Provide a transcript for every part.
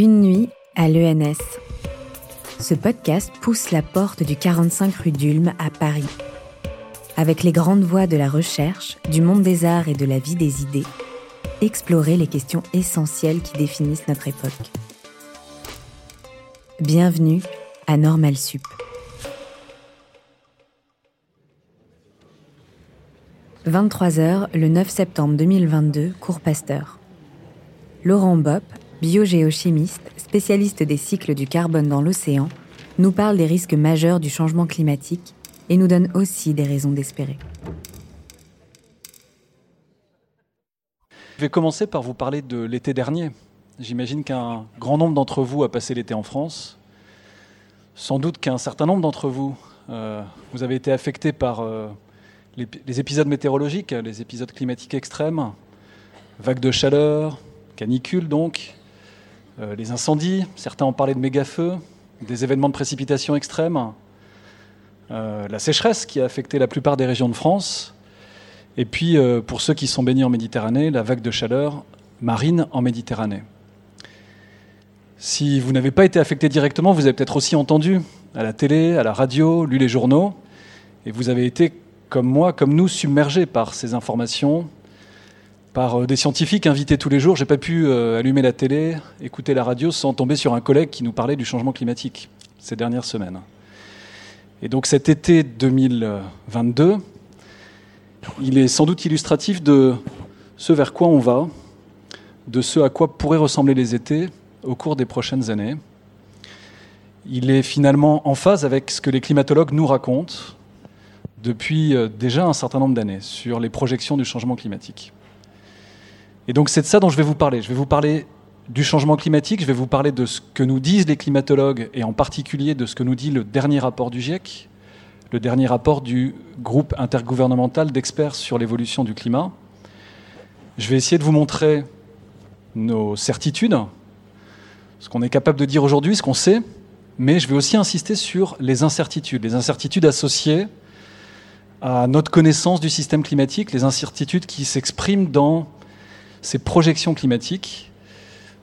Une nuit à l'ENS. Ce podcast pousse la porte du 45 rue d'Ulm à Paris. Avec les grandes voies de la recherche, du monde des arts et de la vie des idées, explorer les questions essentielles qui définissent notre époque. Bienvenue à Normal Sup. « 23h, le 9 septembre 2022, cours Pasteur. Laurent Bopp, biogéochimiste, spécialiste des cycles du carbone dans l'océan, nous parle des risques majeurs du changement climatique et nous donne aussi des raisons d'espérer. Je vais commencer par vous parler de l'été dernier. J'imagine qu'un grand nombre d'entre vous a passé l'été en France. Sans doute qu'un certain nombre d'entre vous, euh, vous avez été affectés par euh, les, les épisodes météorologiques, les épisodes climatiques extrêmes, vagues de chaleur, canicules donc, euh, les incendies, certains ont parlé de méga-feux, des événements de précipitation extrêmes, euh, la sécheresse qui a affecté la plupart des régions de France, et puis euh, pour ceux qui sont baignés en Méditerranée, la vague de chaleur marine en Méditerranée. Si vous n'avez pas été affecté directement, vous avez peut-être aussi entendu à la télé, à la radio, lu les journaux, et vous avez été, comme moi, comme nous, submergé par ces informations, par euh, des scientifiques invités tous les jours. J'ai pas pu euh, allumer la télé, écouter la radio sans tomber sur un collègue qui nous parlait du changement climatique ces dernières semaines. Et donc cet été 2022, il est sans doute illustratif de ce vers quoi on va, de ce à quoi pourraient ressembler les étés au cours des prochaines années. Il est finalement en phase avec ce que les climatologues nous racontent depuis euh, déjà un certain nombre d'années sur les projections du changement climatique. Et donc c'est de ça dont je vais vous parler. Je vais vous parler du changement climatique, je vais vous parler de ce que nous disent les climatologues et en particulier de ce que nous dit le dernier rapport du GIEC, le dernier rapport du groupe intergouvernemental d'experts sur l'évolution du climat. Je vais essayer de vous montrer nos certitudes, ce qu'on est capable de dire aujourd'hui, ce qu'on sait, mais je vais aussi insister sur les incertitudes, les incertitudes associées à notre connaissance du système climatique, les incertitudes qui s'expriment dans ces projections climatiques,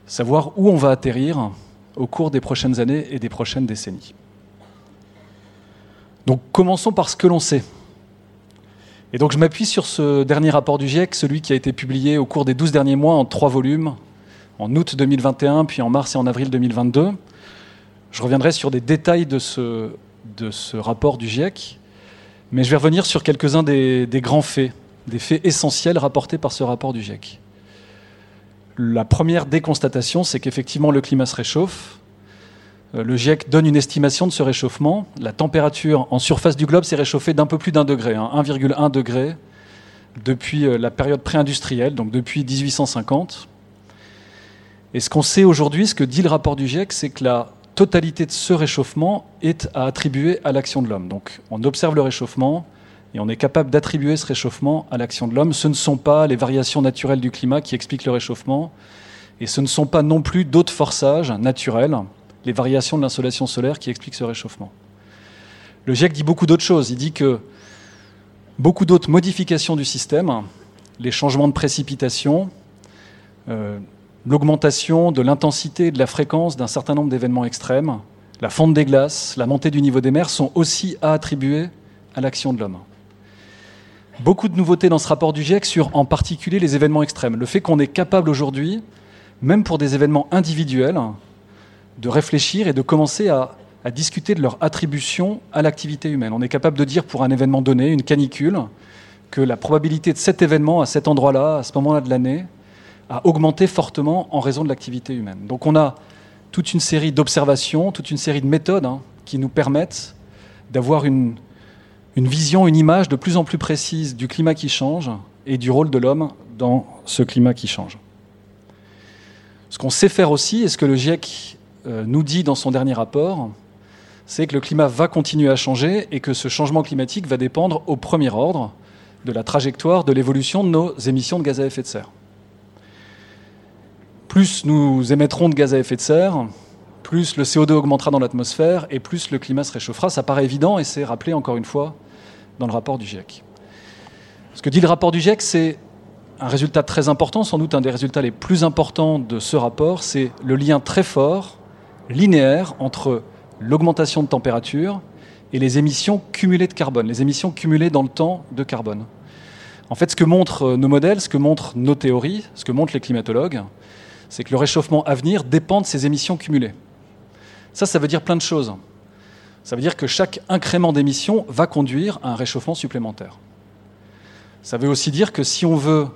savoir où on va atterrir au cours des prochaines années et des prochaines décennies. Donc commençons par ce que l'on sait. Et donc je m'appuie sur ce dernier rapport du GIEC, celui qui a été publié au cours des 12 derniers mois en trois volumes, en août 2021, puis en mars et en avril 2022. Je reviendrai sur des détails de ce, de ce rapport du GIEC, mais je vais revenir sur quelques-uns des, des grands faits, des faits essentiels rapportés par ce rapport du GIEC. La première déconstatation, c'est qu'effectivement le climat se réchauffe. Euh, le GIEC donne une estimation de ce réchauffement. La température en surface du globe s'est réchauffée d'un peu plus d'un degré, 1,1 hein, degré, depuis euh, la période pré-industrielle, donc depuis 1850. Et ce qu'on sait aujourd'hui, ce que dit le rapport du GIEC, c'est que la totalité de ce réchauffement est à attribuer à l'action de l'homme. Donc on observe le réchauffement, et on est capable d'attribuer ce réchauffement à l'action de l'homme. Ce ne sont pas les variations naturelles du climat qui expliquent le réchauffement, et ce ne sont pas non plus d'autres forçages naturels, les variations de l'insolation solaire qui expliquent ce réchauffement. Le GIEC dit beaucoup d'autres choses. Il dit que beaucoup d'autres modifications du système, les changements de précipitation, euh, l'augmentation de l'intensité et de la fréquence d'un certain nombre d'événements extrêmes, la fonte des glaces, la montée du niveau des mers sont aussi à attribuer à l'action de l'homme. Beaucoup de nouveautés dans ce rapport du GIEC sur en particulier les événements extrêmes. Le fait qu'on est capable aujourd'hui, même pour des événements individuels, de réfléchir et de commencer à, discuter de leur attribution à l'activité humaine. On est capable de dire pour un événement donné, une canicule, que la probabilité de cet événement à cet endroit-là, à ce moment-là de l'année, a augmenté fortement en raison de l'activité humaine. Donc on a toute une série d'observations, toute une série de méthodes hein, qui nous permettent d'avoir une, une vision, une image de plus en plus précise du climat qui change et du rôle de l'homme dans ce climat qui change. Ce qu'on sait faire aussi, et ce que le GIEC euh, nous dit dans son dernier rapport, c'est que le climat va continuer à changer et que ce changement climatique va dépendre au premier ordre de la trajectoire de l'évolution de nos émissions de gaz à effet de serre. Plus nous émettrons de gaz à effet de serre, plus le CO2 augmentera dans l'atmosphère et plus le climat se réchauffera. Ça paraît évident et c'est rappelé encore une fois dans le rapport du GIEC. Ce que dit le rapport du GIEC, c'est un résultat très important, sans doute un des résultats les plus importants de ce rapport, c'est le lien très fort, linéaire, entre l'augmentation de température et les émissions cumulées de carbone, les émissions cumulées dans le temps de carbone. En fait, ce que montrent nos modèles, ce que montrent nos théories, ce que montrent les climatologues, c'est que le réchauffement à venir dépend de ces émissions cumulées. Ça, ça veut dire plein de choses. Ça veut dire que chaque incrément d'émissions va conduire à un réchauffement supplémentaire. Ça veut aussi dire que si on veut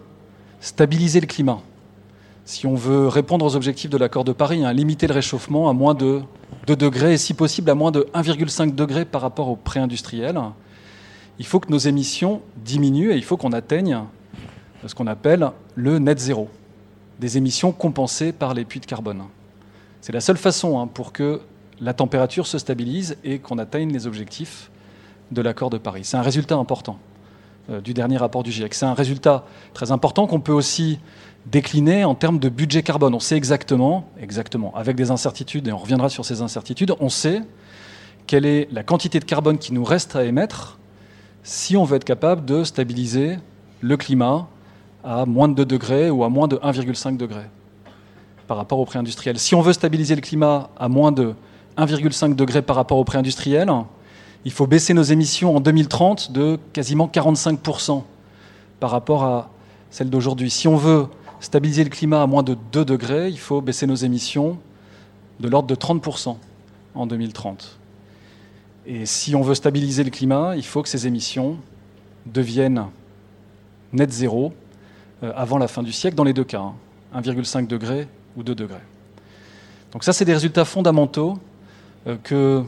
stabiliser le climat, si on veut répondre aux objectifs de l'accord de Paris, hein, limiter le réchauffement à moins de 2 degrés et si possible à moins de 1,5 degré par rapport au pré-industriel, il faut que nos émissions diminuent et il faut qu'on atteigne ce qu'on appelle le net zéro, des émissions compensées par les puits de carbone. C'est la seule façon hein, pour que la température se stabilise et qu'on atteigne les objectifs de l'accord de Paris. C'est un résultat important euh, du dernier rapport du GIEC. C'est un résultat très important qu'on peut aussi décliner en termes de budget carbone. On sait exactement, exactement, avec des incertitudes, et on reviendra sur ces incertitudes, on sait quelle est la quantité de carbone qui nous reste à émettre si on veut être capable de stabiliser le climat à moins de 2 degrés ou à moins de 1,5 degrés par rapport au pré-industriel. Si on veut stabiliser le climat à moins de 1,5 degrés par rapport au pré-industriel, il faut baisser nos émissions en 2030 de quasiment 45% par rapport à celles d'aujourd'hui. Si on veut stabiliser le climat à moins de 2 degrés, il faut baisser nos émissions de l'ordre de 30% en 2030. Et si on veut stabiliser le climat, il faut que ces émissions deviennent net zéro euh, avant la fin du siècle, dans les deux cas, 1,5 hein, degré ou 2 degrés. Donc ça, c'est des résultats fondamentaux que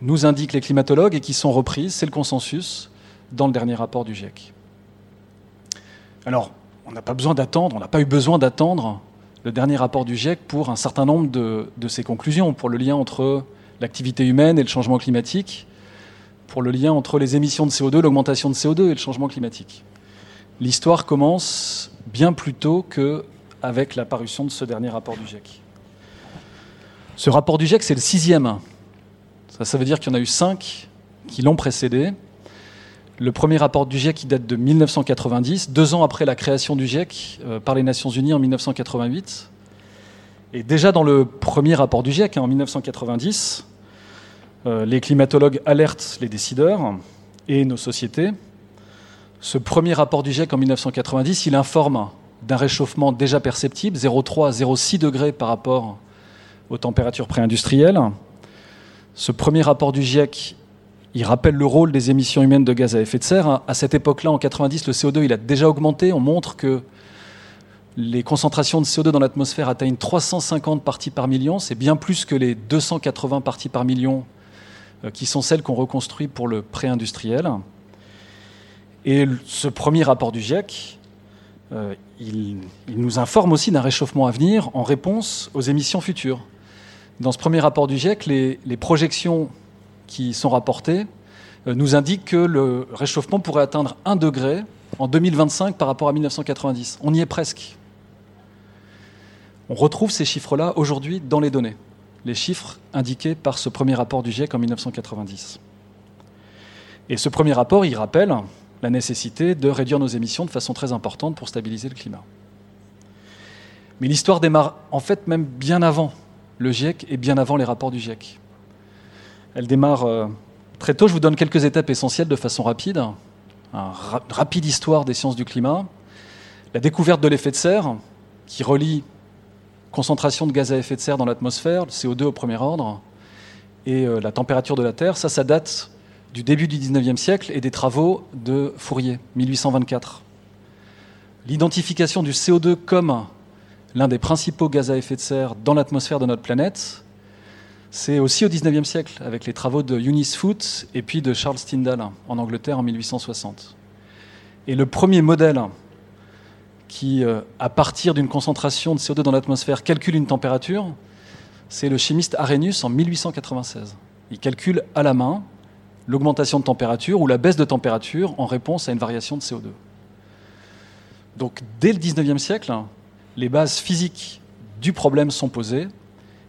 nous indiquent les climatologues et qui sont reprises, c'est le consensus, dans le dernier rapport du GIEC. Alors, on n'a pas besoin d'attendre, on n'a pas eu besoin d'attendre le dernier rapport du GIEC pour un certain nombre de, ses conclusions, pour le lien entre l'activité humaine et le changement climatique, pour le lien entre les émissions de CO2, l'augmentation de CO2 et le changement climatique. L'histoire commence bien plus tôt qu'avec la parution de ce dernier rapport du GIEC. Ce rapport du GIEC, c'est le sixième. Ça, veut dire qu'il y en a eu cinq qui l'ont précédé. Le premier rapport du GIEC date de 1990, deux ans après la création du GIEC euh, par les Nations Unies en 1988. Et déjà dans le premier rapport du GIEC, hein, en 1990, euh, les climatologues alertent les décideurs et nos sociétés. Ce premier rapport du GIEC en 1990, il informe d'un réchauffement déjà perceptible, 0,3 à 0,6 degrés par rapport aux températures préindustrielles. Ce premier rapport du GIEC, il rappelle le rôle des émissions humaines de gaz à effet de serre. À cette époque-là, en 90, le CO2 il a déjà augmenté. On montre que les concentrations de CO2 dans l'atmosphère atteignent 350 parties par million. C'est bien plus que les 280 parties par million euh, qui sont celles qu'on reconstruit pour le pré-industriel. Et ce premier rapport du GIEC, euh, il, nous informe aussi d'un réchauffement à venir en réponse aux émissions futures. Dans ce premier rapport du GIEC, les, projections qui sont rapportées euh, nous indiquent que le réchauffement pourrait atteindre 1 degré en 2025 par rapport à 1990. On y est presque. On retrouve ces chiffres-là aujourd'hui dans les données, les chiffres indiqués par ce premier rapport du GIEC en 1990. Et ce premier rapport, il rappelle la nécessité de réduire nos émissions de façon très importante pour stabiliser le climat. Mais l'histoire démarre en fait même bien avant le GIEC et bien avant les rapports du GIEC. Elle démarre euh, très tôt. Je vous donne quelques étapes essentielles de façon rapide. Une rapide histoire des sciences du climat. La découverte de l'effet de serre, qui relie concentration de gaz à effet de serre dans l'atmosphère, le CO2 au premier ordre, et euh, la température de la Terre. Ça, ça date du début du 19e siècle et des travaux de Fourier, 1824. L'identification du CO2 comme l'un des principaux gaz à effet de serre dans l'atmosphère de notre planète, c'est aussi au 19e siècle, avec les travaux de Eunice Foote et puis de Charles Tyndall en Angleterre en 1860. Et le premier modèle qui, euh, à partir d'une concentration de CO2 dans l'atmosphère, calcule une température, c'est le chimiste Arrhenius en 1896. Il calcule à la main l'augmentation de température ou la baisse de température en réponse à une variation de CO2. Donc dès le 19e siècle, les bases physiques du problème sont posées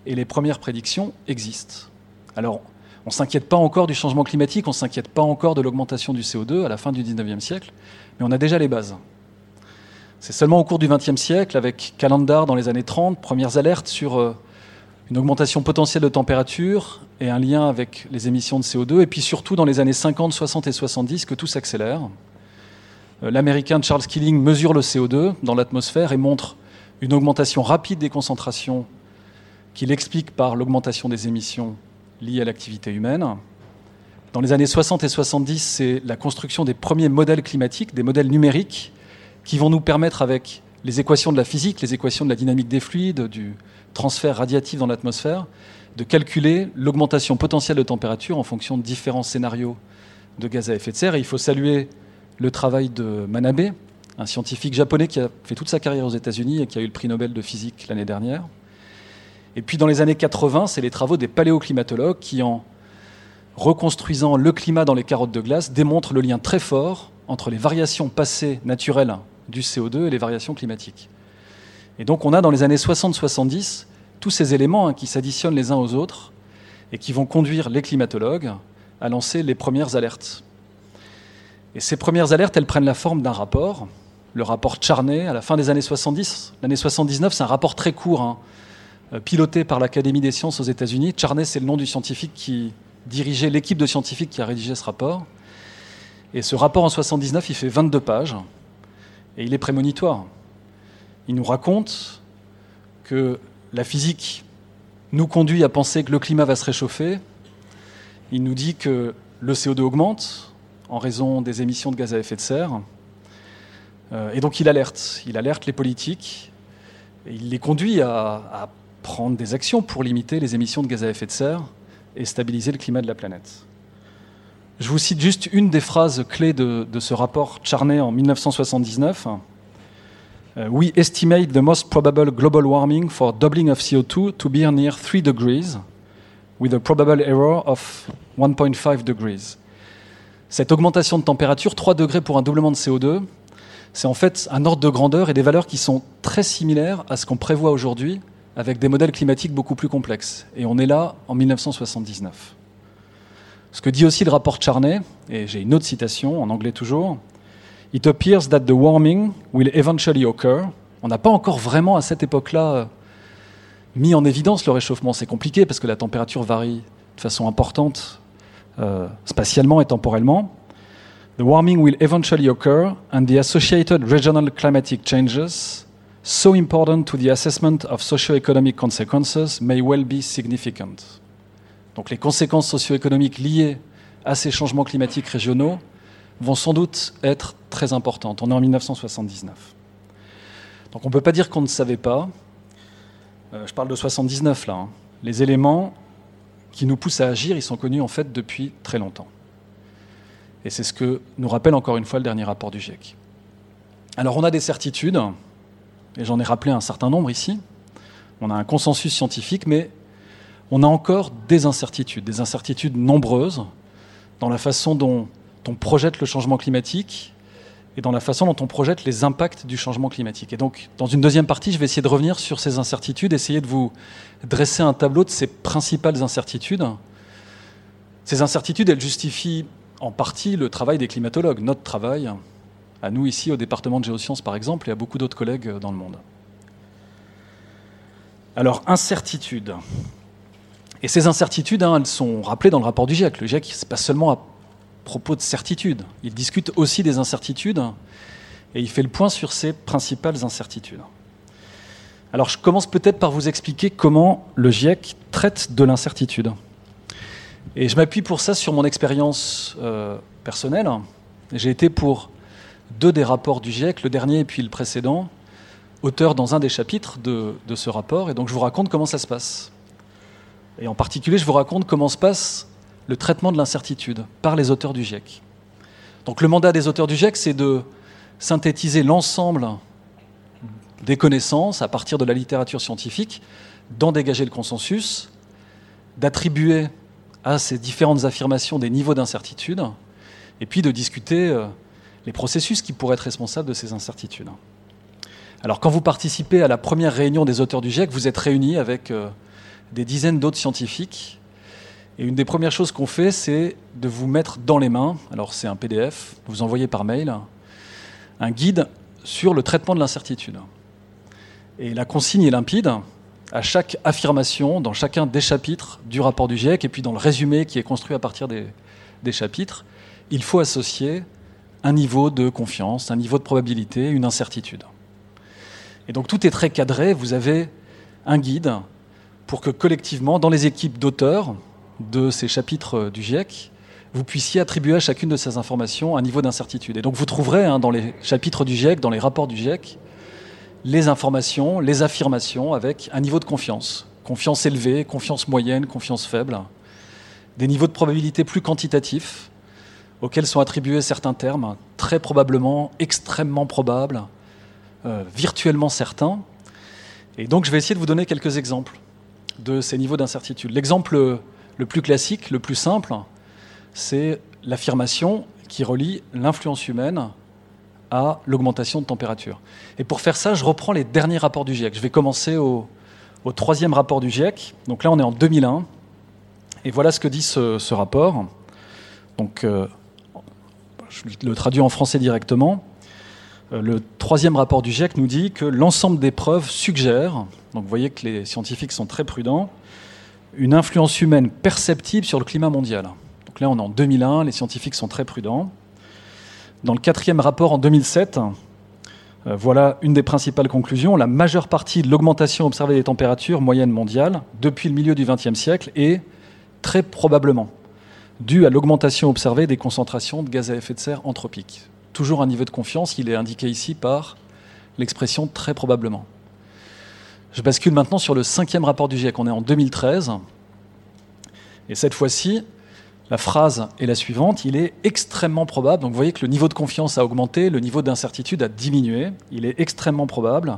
et les premières prédictions existent. Alors, on ne s'inquiète pas encore du changement climatique, on ne s'inquiète pas encore de l'augmentation du CO2 à la fin du 19e siècle, mais on a déjà les bases. C'est seulement au cours du XXe siècle, avec Calendar dans les années 30, premières alertes sur euh, une augmentation potentielle de température et un lien avec les émissions de CO2, et puis surtout dans les années 50, 60 et 70 que tout s'accélère. Euh, L'Américain Charles Killing mesure le CO2 dans l'atmosphère et montre une augmentation rapide des concentrations qu'il explique par l'augmentation des émissions liées à l'activité humaine. Dans les années 60 et 70, c'est la construction des premiers modèles climatiques, des modèles numériques, qui vont nous permettre, avec les équations de la physique, les équations de la dynamique des fluides, du transfert radiatif dans l'atmosphère, de calculer l'augmentation potentielle de température en fonction de différents scénarios de gaz à effet de serre. Et il faut saluer le travail de Manabe, un scientifique japonais qui a fait toute sa carrière aux États-Unis et qui a eu le prix Nobel de physique l'année dernière. Et puis dans les années 80, c'est les travaux des paléoclimatologues qui, en reconstruisant le climat dans les carottes de glace, démontrent le lien très fort entre les variations passées naturelles du CO2 et les variations climatiques. Et donc on a dans les années 60-70 tous ces éléments hein, qui s'additionnent les uns aux autres et qui vont conduire les climatologues à lancer les premières alertes. Et ces premières alertes, elles prennent la forme d'un rapport, le rapport Charney, à la fin des années 70. L'année 79, c'est un rapport très court, hein, euh, piloté par l'Académie des sciences aux États-Unis. Charney, c'est le nom du scientifique qui dirigeait l'équipe de scientifiques qui a rédigé ce rapport. Et ce rapport en 79, il fait 22 pages, et il est prémonitoire. Il nous raconte que la physique nous conduit à penser que le climat va se réchauffer. Il nous dit que le CO2 augmente, en raison des émissions de gaz à effet de serre. Euh, et donc il alerte, il alerte les politiques, et il les conduit à, prendre des actions pour limiter les émissions de gaz à effet de serre et stabiliser le climat de la planète. Je vous cite juste une des phrases clés de, ce rapport Charney en 1979. Euh, We estimate the most probable global warming for doubling of CO2 to be near 3 degrees, with a probable error of 1.5 degrees. Cette augmentation de température, 3 degrés pour un doublement de CO2, c'est en fait un ordre de grandeur et des valeurs qui sont très similaires à ce qu'on prévoit aujourd'hui avec des modèles climatiques beaucoup plus complexes. Et on est là en 1979. Ce que dit aussi le rapport Charney, et j'ai une autre citation en anglais toujours, It appears that the warming will eventually occur. On n'a pas encore vraiment à cette époque-là mis en évidence le réchauffement. C'est compliqué parce que la température varie de façon importante euh, spatialement et temporellement. The warming will eventually occur, and the associated regional climatic changes, so important to the assessment of socio-economic consequences, may well be significant. Donc les conséquences socio-économiques liées à ces changements climatiques régionaux vont sans doute être très importantes. On est en 1979. Donc on ne peut pas dire qu'on ne savait pas. Euh, je parle de 79 là. Hein. Les éléments qui nous poussent à agir, ils sont connus en fait depuis très longtemps. Et c'est ce que nous rappelle encore une fois le dernier rapport du GIEC. Alors on a des certitudes, et j'en ai rappelé un certain nombre ici. On a un consensus scientifique, mais on a encore des incertitudes, des incertitudes nombreuses dans la façon dont on projette le changement climatique et dans la façon dont on projette les impacts du changement climatique. Et donc, dans une deuxième partie, je vais essayer de revenir sur ces incertitudes, essayer de vous dresser un tableau de ces principales incertitudes. Ces incertitudes, elles justifient en partie le travail des climatologues, notre travail, à nous ici au département de géosciences par exemple, et à beaucoup d'autres collègues dans le monde. Alors, incertitudes. Et ces incertitudes, hein, elles sont rappelées dans le rapport du GIEC. Le GIEC, ce n'est pas seulement à propos de certitudes. Il discute aussi des incertitudes et il fait le point sur ses principales incertitudes. Alors je commence peut-être par vous expliquer comment le GIEC traite de l'incertitude. Et je m'appuie pour ça sur mon expérience euh, personnelle. J'ai été pour deux des rapports du GIEC, le dernier et puis le précédent, auteur dans un des chapitres de, de ce rapport. Et donc je vous raconte comment ça se passe. Et en particulier, je vous raconte comment se passe le traitement de l'incertitude par les auteurs du GIEC. Donc le mandat des auteurs du GIEC, c'est de synthétiser l'ensemble des connaissances à partir de la littérature scientifique, d'en dégager le consensus, d'attribuer à ces différentes affirmations des niveaux d'incertitude, et puis de discuter euh, les processus qui pourraient être responsables de ces incertitudes. Alors quand vous participez à la première réunion des auteurs du GIEC, vous êtes réunis avec euh, des dizaines d'autres scientifiques et une des premières choses qu'on fait, c'est de vous mettre dans les mains, alors c'est un PDF, vous envoyez par mail, un guide sur le traitement de l'incertitude. Et la consigne est limpide. À chaque affirmation, dans chacun des chapitres du rapport du GIEC, et puis dans le résumé qui est construit à partir des, chapitres, il faut associer un niveau de confiance, un niveau de probabilité, une incertitude. Et donc tout est très cadré. Vous avez un guide pour que collectivement, dans les équipes d'auteurs de ces chapitres du GIEC, vous puissiez attribuer à chacune de ces informations un niveau d'incertitude. Et donc vous trouverez hein, dans les chapitres du GIEC, dans les rapports du GIEC, les informations, les affirmations avec un niveau de confiance. Confiance élevée, confiance moyenne, confiance faible. Des niveaux de probabilité plus quantitatifs, auxquels sont attribués certains termes, très probablement, extrêmement probable, euh, virtuellement certains. Et donc je vais essayer de vous donner quelques exemples de ces niveaux d'incertitude. L'exemple le plus classique, le plus simple, c'est l'affirmation qui relie l'influence humaine à l'augmentation de température. Et pour faire ça, je reprends les derniers rapports du GIEC. Je vais commencer au, troisième rapport du GIEC. Donc là, on est en 2001. Et voilà ce que dit ce, rapport. Donc, euh, je le traduis en français directement. Euh, le troisième rapport du GIEC nous dit que l'ensemble des preuves suggère, donc vous voyez que les scientifiques sont très prudents, une influence humaine perceptible sur le climat mondial. Donc là, on est en 2001, les scientifiques sont très prudents. Dans le quatrième rapport en 2007, euh, voilà une des principales conclusions. La majeure partie de l'augmentation observée des températures moyennes mondiales depuis le milieu du XXe siècle est très probablement due à l'augmentation observée des concentrations de gaz à effet de serre anthropiques. Toujours un niveau de confiance, il est indiqué ici par l'expression très probablement. Je bascule maintenant sur le cinquième rapport du GIEC. On est en 2013. Et cette fois-ci, la phrase est la suivante. Il est extrêmement probable, donc vous voyez que le niveau de confiance a augmenté, le niveau d'incertitude a diminué. Il est extrêmement probable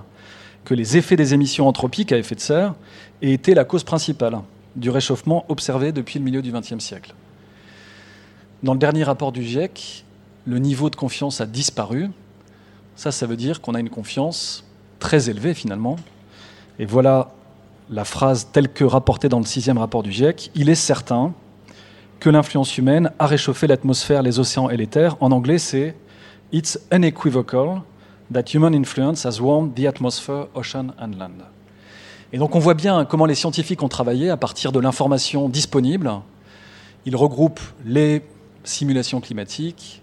que les effets des émissions anthropiques à effet de serre aient été la cause principale du réchauffement observé depuis le milieu du XXe siècle. Dans le dernier rapport du GIEC, le niveau de confiance a disparu. Ça, ça veut dire qu'on a une confiance très élevée finalement, et voilà la phrase telle que rapportée dans le sixième rapport du GIEC. Il est certain que l'influence humaine a réchauffé l'atmosphère, les océans et les terres. En anglais, c'est It's unequivocal that human influence has warmed the atmosphere, ocean and land. Et donc on voit bien comment les scientifiques ont travaillé à partir de l'information disponible. Ils regroupent les simulations climatiques,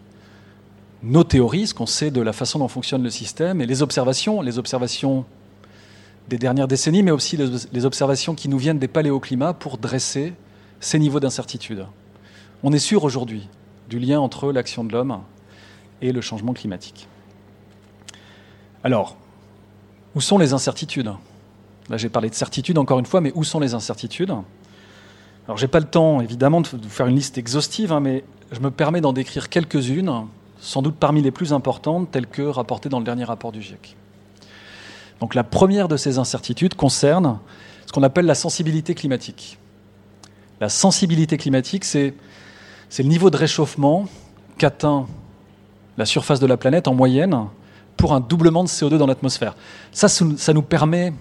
nos théories, ce qu'on sait de la façon dont fonctionne le système, et les observations, les observations des dernières décennies, mais aussi les observations qui nous viennent des paléoclimats pour dresser ces niveaux d'incertitude. On est sûr aujourd'hui du lien entre l'action de l'homme et le changement climatique. Alors, où sont les incertitudes? Là, j'ai parlé de certitude encore une fois, mais où sont les incertitudes? Alors, j'ai pas le temps, évidemment, de vous faire une liste exhaustive, hein, mais je me permets d'en décrire quelques-unes, sans doute parmi les plus importantes, telles que rapportées dans le dernier rapport du GIEC. Donc la première de ces incertitudes concerne ce qu'on appelle la sensibilité climatique. La sensibilité climatique, c'est le niveau de réchauffement qu'atteint la surface de la planète en moyenne pour un doublement de CO2 dans l'atmosphère. Ça, ça nous permet,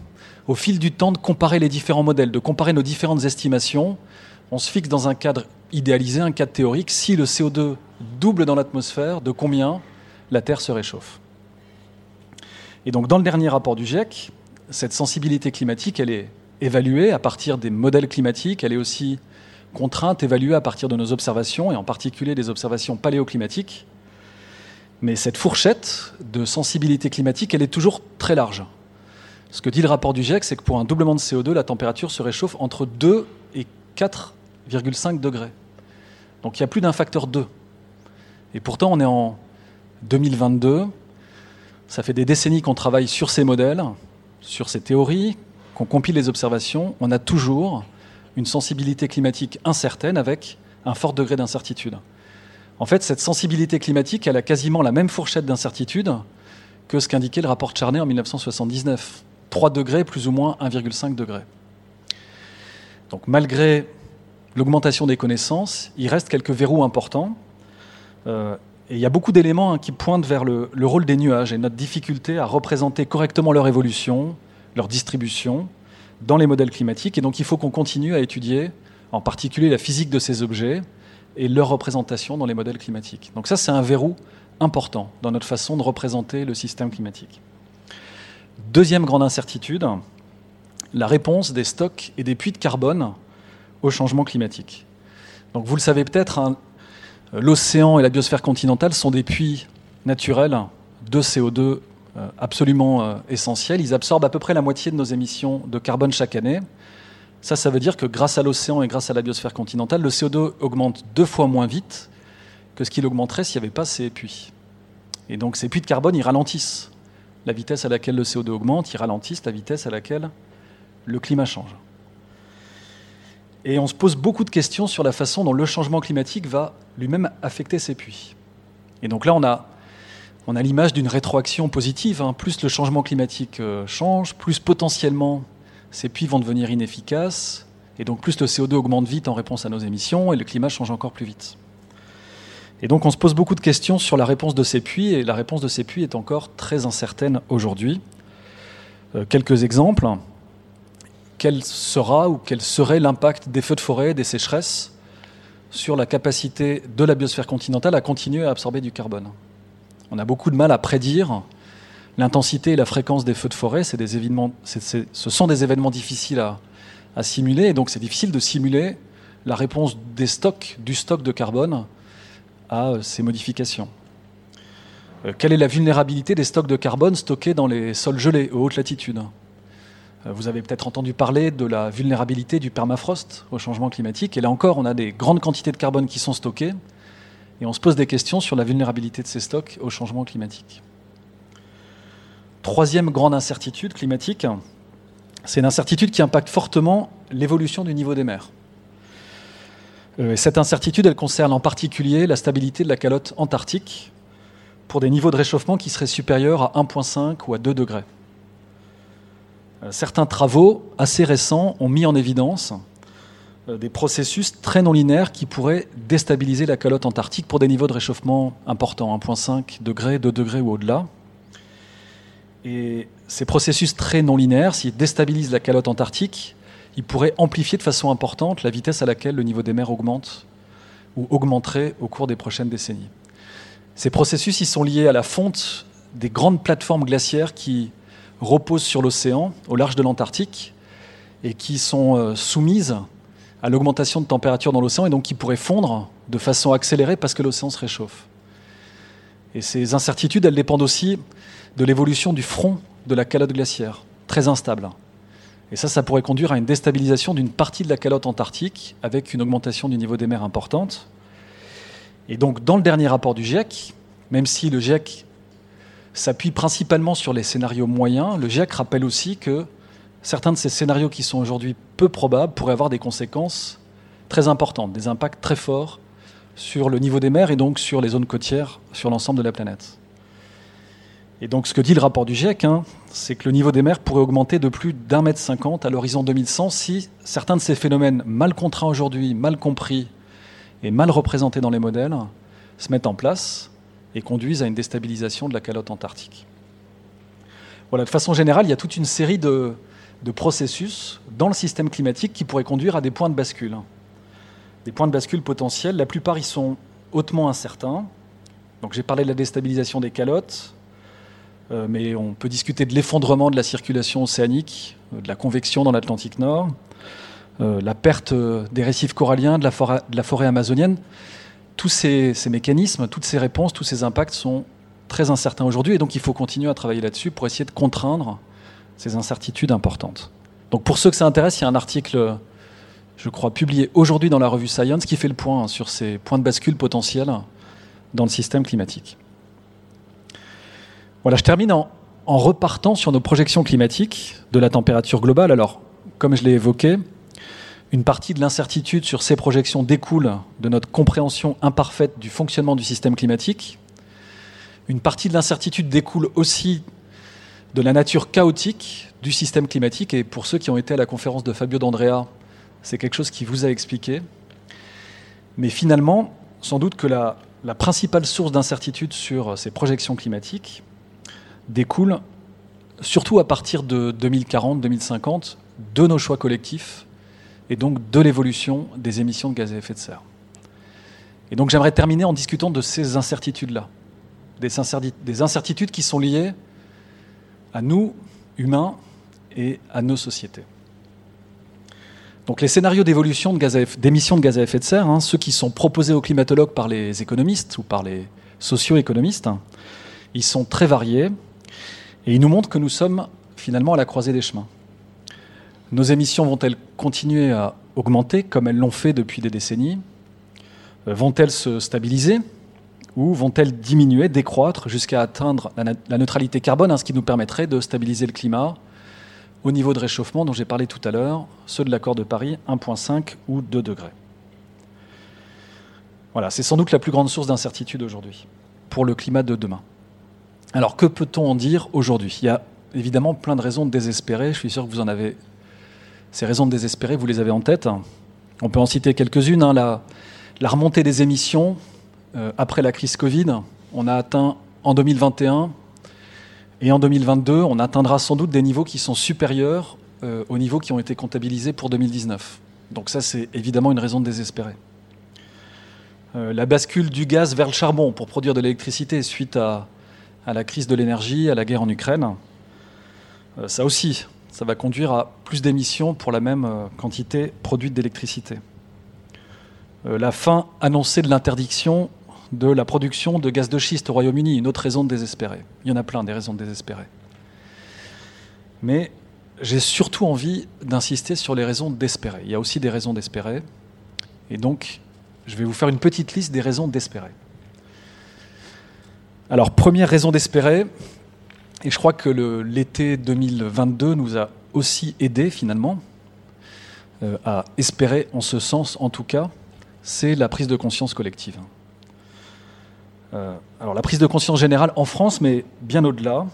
au fil du temps, de comparer les différents modèles, de comparer nos différentes estimations. On se fixe dans un cadre idéalisé, un cadre théorique. Si le CO2 double dans l'atmosphère, de combien la Terre se réchauffe? Et donc, dans le dernier rapport du GIEC, cette sensibilité climatique, elle est évaluée à partir des modèles climatiques, elle est aussi contrainte, évaluée à partir de nos observations, et en particulier des observations paléoclimatiques. Mais cette fourchette de sensibilité climatique, elle est toujours très large. Ce que dit le rapport du GIEC, c'est que pour un doublement de CO2, la température se réchauffe entre 2 et 4,5 degrés. Donc il y a plus d'un facteur 2. Et pourtant, on est en 2022, ça fait des décennies qu'on travaille sur ces modèles, sur ces théories, qu'on compile les observations. On a toujours une sensibilité climatique incertaine avec un fort degré d'incertitude. En fait, cette sensibilité climatique, elle a quasiment la même fourchette d'incertitude que ce qu'indiquait le rapport Charney en 1979. 3 degrés plus ou moins 1,5 degré. Donc malgré l'augmentation des connaissances, il reste quelques verrous importants. Euh, et il y a beaucoup d'éléments hein, qui pointent vers le, rôle des nuages et notre difficulté à représenter correctement leur évolution, leur distribution dans les modèles climatiques. Et donc il faut qu'on continue à étudier en particulier la physique de ces objets et leur représentation dans les modèles climatiques. Donc ça, c'est un verrou important dans notre façon de représenter le système climatique. Deuxième grande incertitude, la réponse des stocks et des puits de carbone au changement climatique. Donc vous le savez peut-être, hein, l'océan et la biosphère continentale sont des puits naturels de CO2 euh, absolument euh, essentiels. Ils absorbent à peu près la moitié de nos émissions de carbone chaque année. Ça, ça veut dire que grâce à l'océan et grâce à la biosphère continentale, le CO2 augmente deux fois moins vite que ce qu'il augmenterait s'il n'y avait pas ces puits. Et donc ces puits de carbone, ils ralentissent la vitesse à laquelle le CO2 augmente, ils ralentissent la vitesse à laquelle le climat change. Et on se pose beaucoup de questions sur la façon dont le changement climatique va lui-même affecter ces puits. Et donc là, on a, on a l'image d'une rétroaction positive. Hein. Plus le changement climatique euh, change, plus potentiellement ces puits vont devenir inefficaces, et donc plus le CO2 augmente vite en réponse à nos émissions, et le climat change encore plus vite. Et donc on se pose beaucoup de questions sur la réponse de ces puits, et la réponse de ces puits est encore très incertaine aujourd'hui. Euh, quelques exemples. Quel sera ou quel serait l'impact des feux de forêt, des sécheresses sur la capacité de la biosphère continentale à continuer à absorber du carbone? On a beaucoup de mal à prédire l'intensité et la fréquence des feux de forêt. Des événements, ce sont des événements difficiles à, à simuler, et donc c'est difficile de simuler la réponse des stocks, du stock de carbone à euh, ces modifications. Euh, quelle est la vulnérabilité des stocks de carbone stockés dans les sols gelés aux hautes latitudes? Euh, Vous avez peut-être entendu parler de la vulnérabilité du permafrost au changement climatique. Et là encore, on a des grandes quantités de carbone qui sont stockées. Et on se pose des questions sur la vulnérabilité de ces stocks au changement climatique. Troisième grande incertitude climatique, c'est une incertitude qui impacte fortement l'évolution du niveau des mers. Euh, cette incertitude, elle concerne en particulier la stabilité de la calotte antarctique pour des niveaux de réchauffement qui seraient supérieurs à 1,5 ou à 2 degrés. Euh, certains travaux assez récents ont mis en évidence des processus très non linéaires qui pourraient déstabiliser la calotte antarctique pour des niveaux de réchauffement importants, 1,5 degrés, 2 degrés ou au-delà. Et ces processus très non linéaires, s'ils déstabilisent la calotte antarctique, il pourrait amplifier de façon importante la vitesse à laquelle le niveau des mers augmente ou augmenterait au cours des prochaines décennies. Ces processus ils sont liés à la fonte des grandes plateformes glaciaires qui reposent sur l'océan au large de l'Antarctique et qui sont euh, soumises à l'augmentation de température dans l'océan et donc qui pourraient fondre de façon accélérée parce que l'océan se réchauffe. Et ces incertitudes, elles dépendent aussi de l'évolution du front de la calotte glaciaire, très instable. Et ça, ça pourrait conduire à une déstabilisation d'une partie de la calotte antarctique avec une augmentation du niveau des mers importante. Et donc, dans le dernier rapport du GIEC, même si le GIEC s'appuie principalement sur les scénarios moyens, le GIEC rappelle aussi que certains de ces scénarios qui sont aujourd'hui peu probables pourraient avoir des conséquences très importantes, des impacts très forts sur le niveau des mers et donc sur les zones côtières sur l'ensemble de la planète. Et donc ce que dit le rapport du GIEC, hein, c'est que le niveau des mers pourrait augmenter de plus d'un mètre cinquante à l'horizon 2100 si certains de ces phénomènes mal contraints aujourd'hui, mal compris et mal représentés dans les modèles se mettent en place et conduisent à une déstabilisation de la calotte antarctique. Voilà, de façon générale, il y a toute une série de, de processus dans le système climatique qui pourraient conduire à des points de bascule. Des points de bascule potentiels, la plupart y sont hautement incertains. Donc j'ai parlé de la déstabilisation des calottes, euh, mais on peut discuter de l'effondrement de la circulation océanique, euh, de la convection dans l'Atlantique Nord, euh, la perte des récifs coralliens, de la forêt, amazonienne. Tous ces, mécanismes, toutes ces réponses, tous ces impacts sont très incertains aujourd'hui, et donc il faut continuer à travailler là-dessus pour essayer de contraindre ces incertitudes importantes. Donc pour ceux que ça intéresse, il y a un article, je crois, publié aujourd'hui dans la revue Science qui fait le point sur ces points de bascule potentiels dans le système climatique. Voilà, je termine en, repartant sur nos projections climatiques de la température globale. Alors, comme je l'ai évoqué, une partie de l'incertitude sur ces projections découle de notre compréhension imparfaite du fonctionnement du système climatique. Une partie de l'incertitude découle aussi de la nature chaotique du système climatique. Et pour ceux qui ont été à la conférence de Fabio D'Andrea, c'est quelque chose qui vous a expliqué. Mais finalement, sans doute que la, la principale source d'incertitude sur ces projections climatiques, découle, surtout à partir de 2040-2050, de nos choix collectifs et donc de l'évolution des émissions de gaz à effet de serre. Et donc j'aimerais terminer en discutant de ces incertitudes-là, des incertitudes qui sont liées à nous, humains, et à nos sociétés. Donc les scénarios d'évolution d'émissions de, gaz à effet de serre, hein, ceux qui sont proposés aux climatologues par les économistes ou par les socio-économistes, ils sont très variés et ils nous montrent que nous sommes finalement à la croisée des chemins. Nos émissions vont-elles continuer à augmenter comme elles l'ont fait depuis des décennies? Euh, Vont-elles se stabiliser? Ou vont-elles diminuer, décroître jusqu'à atteindre la, neutralité carbone, hein, ce qui nous permettrait de stabiliser le climat au niveau de réchauffement dont j'ai parlé tout à l'heure, ceux de l'accord de Paris 1,5 ou 2 degrés. Voilà, c'est sans doute la plus grande source d'incertitude aujourd'hui pour le climat de demain. Alors que peut-on en dire aujourd'hui? Il y a évidemment plein de raisons de désespérer, je suis sûr que vous en avez ces raisons de désespérer, vous les avez en tête. On peut en citer quelques-unes. Hein. La, la, remontée des émissions euh, après la crise Covid, on a atteint en 2021 et en 2022, on atteindra sans doute des niveaux qui sont supérieurs euh, aux niveaux qui ont été comptabilisés pour 2019. Donc ça, c'est évidemment une raison de désespérer. Euh, la bascule du gaz vers le charbon pour produire de l'électricité suite à, la crise de l'énergie, à la guerre en Ukraine, ça aussi, ça va conduire à plus d'émissions pour la même quantité produite d'électricité. la fin annoncée de l'interdiction de la production de gaz de schiste au Royaume-Uni, une autre raison de désespérer. Il y en a plein des raisons de désespérer. Mais j'ai surtout envie d'insister sur les raisons d'espérer. Il y a aussi des raisons d'espérer. Et donc, je vais vous faire une petite liste des raisons d'espérer. Alors, première raison d'espérer, et je crois que l'été 2022 nous a aussi aidé finalement euh, à espérer en ce sens, en tout cas, c'est la prise de conscience collective. Euh, alors la prise de conscience générale en France, mais bien au-delà.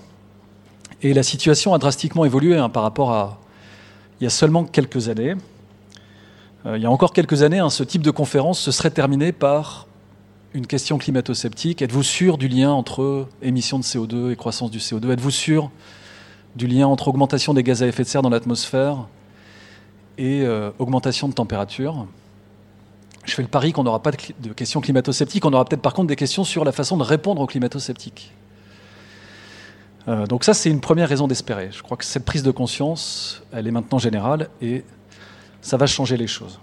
Et la situation a drastiquement évolué hein, par rapport à il y a seulement quelques années. Euh, il y a encore quelques années, hein, ce type de conférence se serait terminé par une question climato-sceptique. Êtes-vous sûr du lien entre émissions de CO2 et croissance du CO2 Êtes-vous sûr du lien entre augmentation des gaz à effet de serre dans l'atmosphère et euh, augmentation de température? Je fais le pari qu'on n'aura pas de, questions climato-sceptiques, on aura peut-être par contre des questions sur la façon de répondre aux climato-sceptiques. Euh, donc ça, c'est une première raison d'espérer. Je crois que cette prise de conscience, elle est maintenant générale et ça va changer les choses.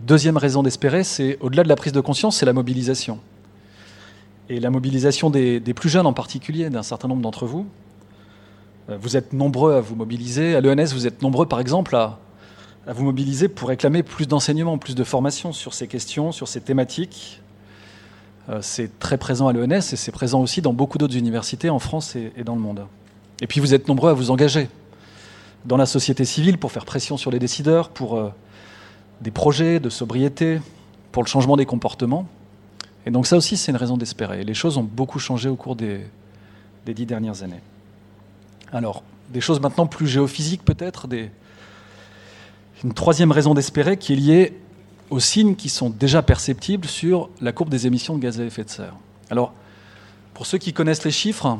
Deuxième raison d'espérer, c'est au-delà de la prise de conscience, c'est la mobilisation. Et la mobilisation des, des plus jeunes en particulier, d'un certain nombre d'entre vous. Euh, vous êtes nombreux à vous mobiliser. À l'ENS, vous êtes nombreux, par exemple, à, à vous mobiliser pour réclamer plus d'enseignements, plus de formation sur ces questions, sur ces thématiques. Euh, c'est très présent à l'ENS et c'est présent aussi dans beaucoup d'autres universités en France et, dans le monde. Et puis vous êtes nombreux à vous engager dans la société civile pour faire pression sur les décideurs, pour euh, des projets de sobriété, pour le changement des comportements. Et donc ça aussi, c'est une raison d'espérer. Les choses ont beaucoup changé au cours des, des dix dernières années. Alors, des choses maintenant plus géophysiques peut-être, des, une troisième raison d'espérer qui est liée aux signes qui sont déjà perceptibles sur la courbe des émissions de gaz à effet de serre. Alors, pour ceux qui connaissent les chiffres,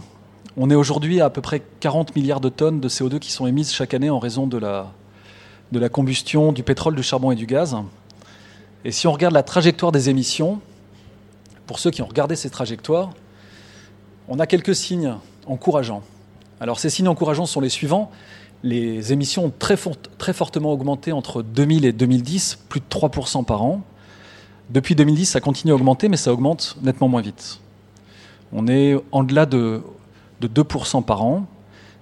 on est aujourd'hui à à peu près 40 milliards de tonnes de CO2 qui sont émises chaque année en raison de la, de la combustion du pétrole, du charbon et du gaz. Et si on regarde la trajectoire des émissions, pour ceux qui ont regardé ces trajectoires, on a quelques signes encourageants. Alors ces signes encourageants sont les suivants les émissions ont très, fortement augmenté entre 2000 et 2010, plus de 3% par an. Depuis 2010, ça continue à augmenter, mais ça augmente nettement moins vite. On est en delà de, 2% par an,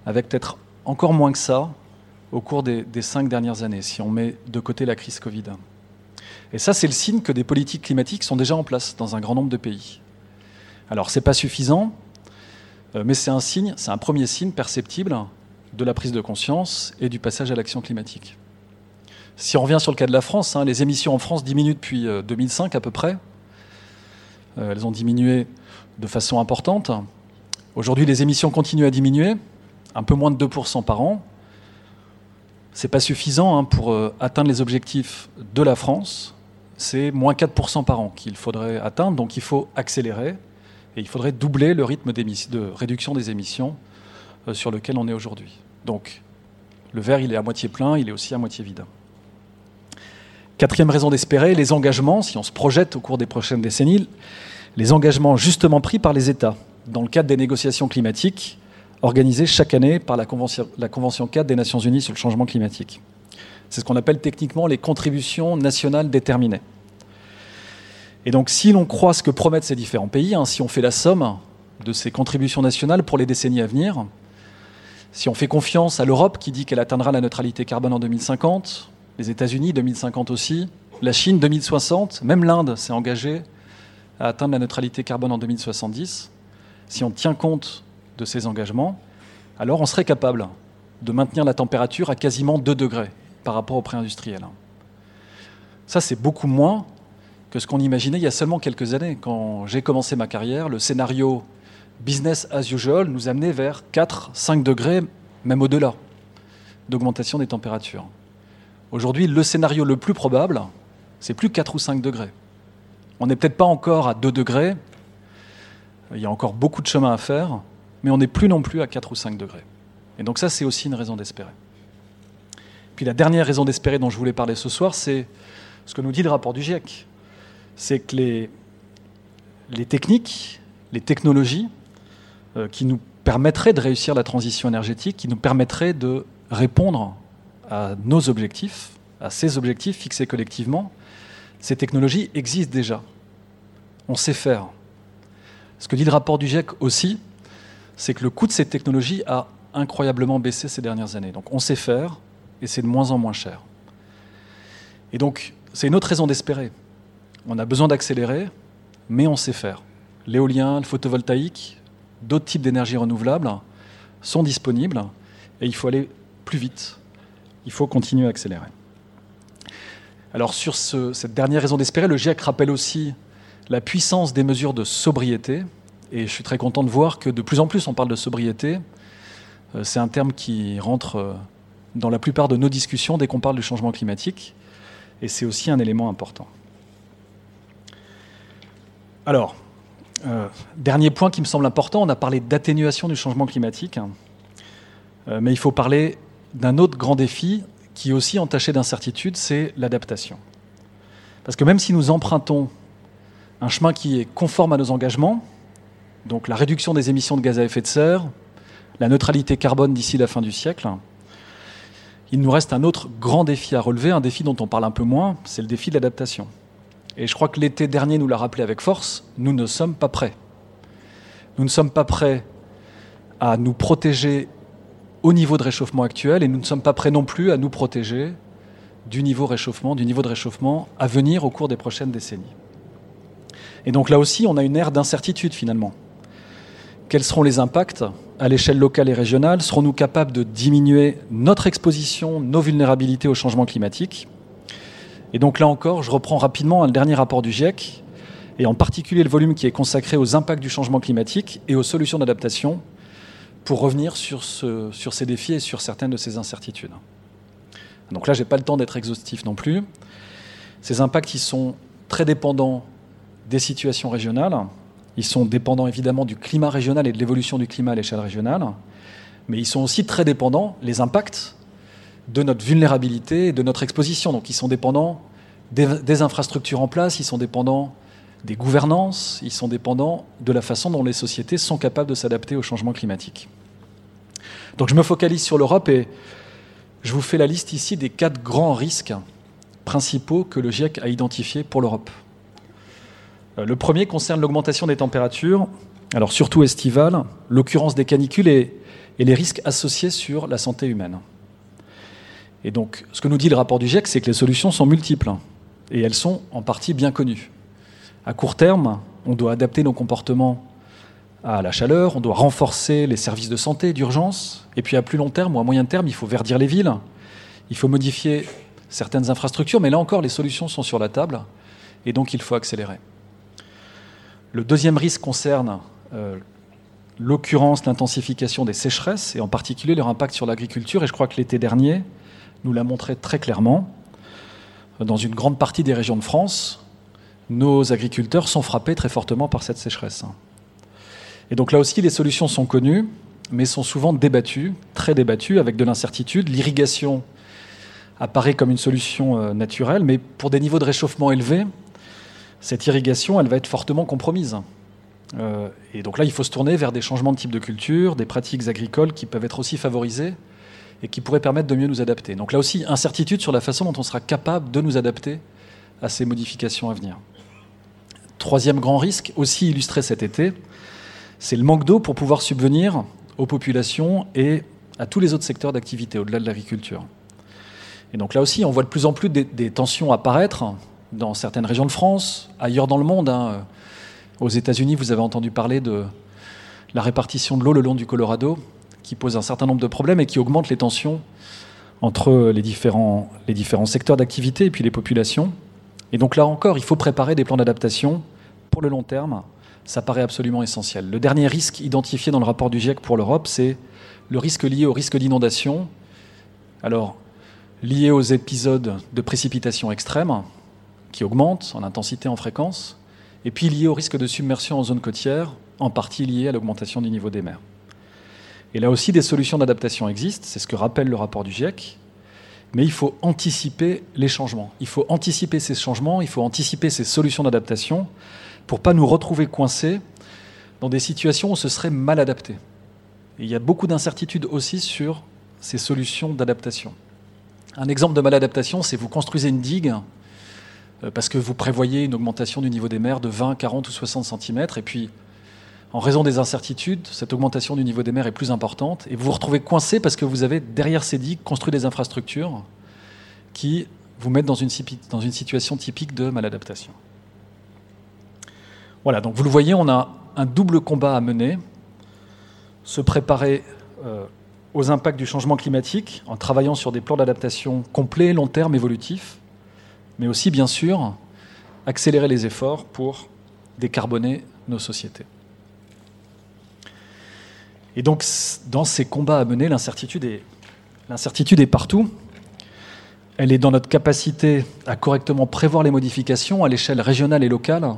avec peut-être encore moins que ça au cours des, des, cinq dernières années, si on met de côté la crise Covid. Et ça, c'est le signe que des politiques climatiques sont déjà en place dans un grand nombre de pays. Alors, ce n'est pas suffisant, euh, mais c'est un signe, c'est un premier signe perceptible de la prise de conscience et du passage à l'action climatique. Si on revient sur le cas de la France, hein, les émissions en France diminuent depuis 2005 euh, à peu près. Euh, elles ont diminué de façon importante. Aujourd'hui, les émissions continuent à diminuer, un peu moins de 2% par an. Ce n'est pas suffisant hein, pour euh, atteindre les objectifs de la France. C'est moins 4% par an qu'il faudrait atteindre, donc il faut accélérer et il faudrait doubler le rythme de réduction des émissions sur lequel on est aujourd'hui. Donc, le verre, il est à moitié plein, il est aussi à moitié vide. Quatrième raison d'espérer, les engagements, si on se projette au cours des prochaines décennies, les engagements justement pris par les États dans le cadre des négociations climatiques organisées chaque année par la Convention, la Convention 4 des Nations Unies sur le changement climatique. C'est ce qu'on appelle techniquement les contributions nationales déterminées. Et donc si l'on croit ce que promettent ces différents pays, hein, si on fait la somme de ces contributions nationales pour les décennies à venir, si on fait confiance à l'Europe qui dit qu'elle atteindra la neutralité carbone en 2050, les États-Unis 2050 aussi, la Chine 2060, même l'Inde s'est engagée à atteindre la neutralité carbone en 2070, si on tient compte de ces engagements, alors on serait capable de maintenir la température à quasiment 2 degrés par rapport au pré-industriel. Ça, c'est beaucoup moins que ce qu'on imaginait il y a seulement quelques années. Quand j'ai commencé ma carrière, le scénario business as usual nous amenait vers 4, 5 degrés, même au-delà, d'augmentation des températures. Aujourd'hui, le scénario le plus probable, c'est plus 4 ou 5 degrés. On n'est peut-être pas encore à 2 degrés, il y a encore beaucoup de chemin à faire, mais on n'est plus non plus à 4 ou 5 degrés. Et donc ça, c'est aussi une raison d'espérer. Puis la dernière raison d'espérer dont je voulais parler ce soir, c'est ce que nous dit le rapport du GIEC. C'est que les, techniques, les technologies qui nous permettraient de réussir la transition énergétique, qui nous permettraient de répondre à nos objectifs, à ces objectifs fixés collectivement, ces technologies existent déjà. On sait faire. Ce que dit le rapport du GIEC aussi, c'est que le coût de ces technologies a incroyablement baissé ces dernières années. Donc on sait faire et c'est de moins en moins cher. Et donc c'est une autre raison d'espérer. On a besoin d'accélérer, mais on sait faire. L'éolien, le photovoltaïque, d'autres types d'énergie renouvelables sont disponibles et il faut aller plus vite. Il faut continuer à accélérer. Alors sur cette dernière raison d'espérer, le GIEC rappelle aussi la puissance des mesures de sobriété. Et je suis très content de voir que de plus en plus on parle de sobriété. Euh, c'est un terme qui rentre euh, dans la plupart de nos discussions dès qu'on parle du changement climatique. Et c'est aussi un élément important. Alors, euh, dernier point qui me semble important, on a parlé d'atténuation du changement climatique, mais il faut parler d'un autre grand défi qui est aussi entaché d'incertitude, c'est l'adaptation. Parce que même si nous empruntons un chemin qui est conforme à nos engagements, donc la réduction des émissions de gaz à effet de serre, la neutralité carbone d'ici la fin du siècle, il nous reste un autre grand défi à relever, un défi dont on parle un peu moins, c'est le défi de l'adaptation. Et je crois que l'été dernier nous l'a rappelé avec force, nous ne sommes pas prêts. Nous ne sommes pas prêts à nous protéger au niveau de réchauffement actuel et nous ne sommes pas prêts non plus à nous protéger du niveau réchauffement, du niveau de réchauffement à venir au cours des prochaines décennies. Et donc là aussi, on a une ère d'incertitude finalement. Quels seront les impacts à l'échelle locale et régionale? Serons-nous capables de diminuer notre exposition, nos vulnérabilités au changement climatique? Et donc là encore, je reprends rapidement un dernier rapport du GIEC, et en particulier le volume qui est consacré aux impacts du changement climatique et aux solutions d'adaptation, pour revenir sur ces défis et sur certaines de ces incertitudes. Donc là, je n'ai pas le temps d'être exhaustif non plus. Ces impacts, ils sont très dépendants des situations régionales. Ils sont dépendants évidemment du climat régional et de l'évolution du climat à l'échelle régionale. Mais ils sont aussi très dépendants, les impacts, de notre vulnérabilité et de notre exposition. Donc ils sont dépendants des, infrastructures en place, ils sont dépendants des gouvernances, ils sont dépendants de la façon dont les sociétés sont capables de s'adapter au changement climatique. Donc je me focalise sur l'Europe et je vous fais la liste ici des quatre grands risques principaux que le GIEC a identifiés pour l'Europe. Euh, le premier concerne l'augmentation des températures, alors surtout estivales, l'occurrence des canicules et, les risques associés sur la santé humaine. Et donc, ce que nous dit le rapport du GIEC, c'est que les solutions sont multiples et elles sont en partie bien connues. À court terme, on doit adapter nos comportements à la chaleur, on doit renforcer les services de santé, d'urgence, et puis à plus long terme ou à moyen terme, il faut verdir les villes, il faut modifier certaines infrastructures, mais là encore, les solutions sont sur la table, et donc il faut accélérer. Le deuxième risque concerne euh, l'occurrence, l'intensification des sécheresses, et en particulier leur impact sur l'agriculture, et je crois que l'été dernier nous l'a montré très clairement. Dans une grande partie des régions de France, nos agriculteurs sont frappés très fortement par cette sécheresse. Et donc là aussi, les solutions sont connues, mais sont souvent débattues, très débattues, avec de l'incertitude. L'irrigation apparaît comme une solution euh, naturelle, mais pour des niveaux de réchauffement élevés, cette irrigation, elle va être fortement compromise. Euh, et donc là, il faut se tourner vers des changements de type de culture, des pratiques agricoles qui peuvent être aussi favorisées et qui pourraient permettre de mieux nous adapter. Donc là aussi, incertitude sur la façon dont on sera capable de nous adapter à ces modifications à venir. Troisième grand risque, aussi illustré cet été, c'est le manque d'eau pour pouvoir subvenir aux populations et à tous les autres secteurs d'activité au-delà de l'agriculture. Et donc là aussi, on voit de plus en plus des, tensions apparaître dans certaines régions de France, ailleurs dans le monde. Hein. Aux États-Unis, vous avez entendu parler de la répartition de l'eau le long du Colorado, qui pose un certain nombre de problèmes et qui augmente les tensions entre les différents, secteurs d'activité et puis les populations. Et donc là encore, il faut préparer des plans d'adaptation pour le long terme. Ça paraît absolument essentiel. Le dernier risque identifié dans le rapport du GIEC pour l'Europe, c'est le risque lié au risque d'inondation. Alors, lié aux épisodes de précipitations extrêmes, qui augmentent en intensité, en fréquence, et puis lié au risque de submersion en zone côtière, en partie lié à l'augmentation du niveau des mers. Et là aussi, des solutions d'adaptation existent, c'est ce que rappelle le rapport du GIEC, mais il faut anticiper les changements. Il faut anticiper ces changements, il faut anticiper ces solutions d'adaptation pour pas nous retrouver coincés dans des situations où ce serait mal adapté. Et il y a beaucoup d'incertitudes aussi sur ces solutions d'adaptation. Un exemple de maladaptation, c'est vous construisez une digue euh, parce que vous prévoyez une augmentation du niveau des mers de 20, 40 ou 60 cm, et puis en raison des incertitudes, cette augmentation du niveau des mers est plus importante, et vous vous retrouvez coincé parce que vous avez derrière ces digues construit des infrastructures qui vous mettent dans une, situation typique de maladaptation. Voilà, donc vous le voyez, on a un double combat à mener, se préparer euh, aux impacts du changement climatique en travaillant sur des plans d'adaptation complets, long terme, évolutifs, mais aussi, bien sûr, accélérer les efforts pour décarboner nos sociétés. Et donc, dans ces combats à mener, l'incertitude est, partout. Elle est dans notre capacité à correctement prévoir les modifications à l'échelle régionale et locale.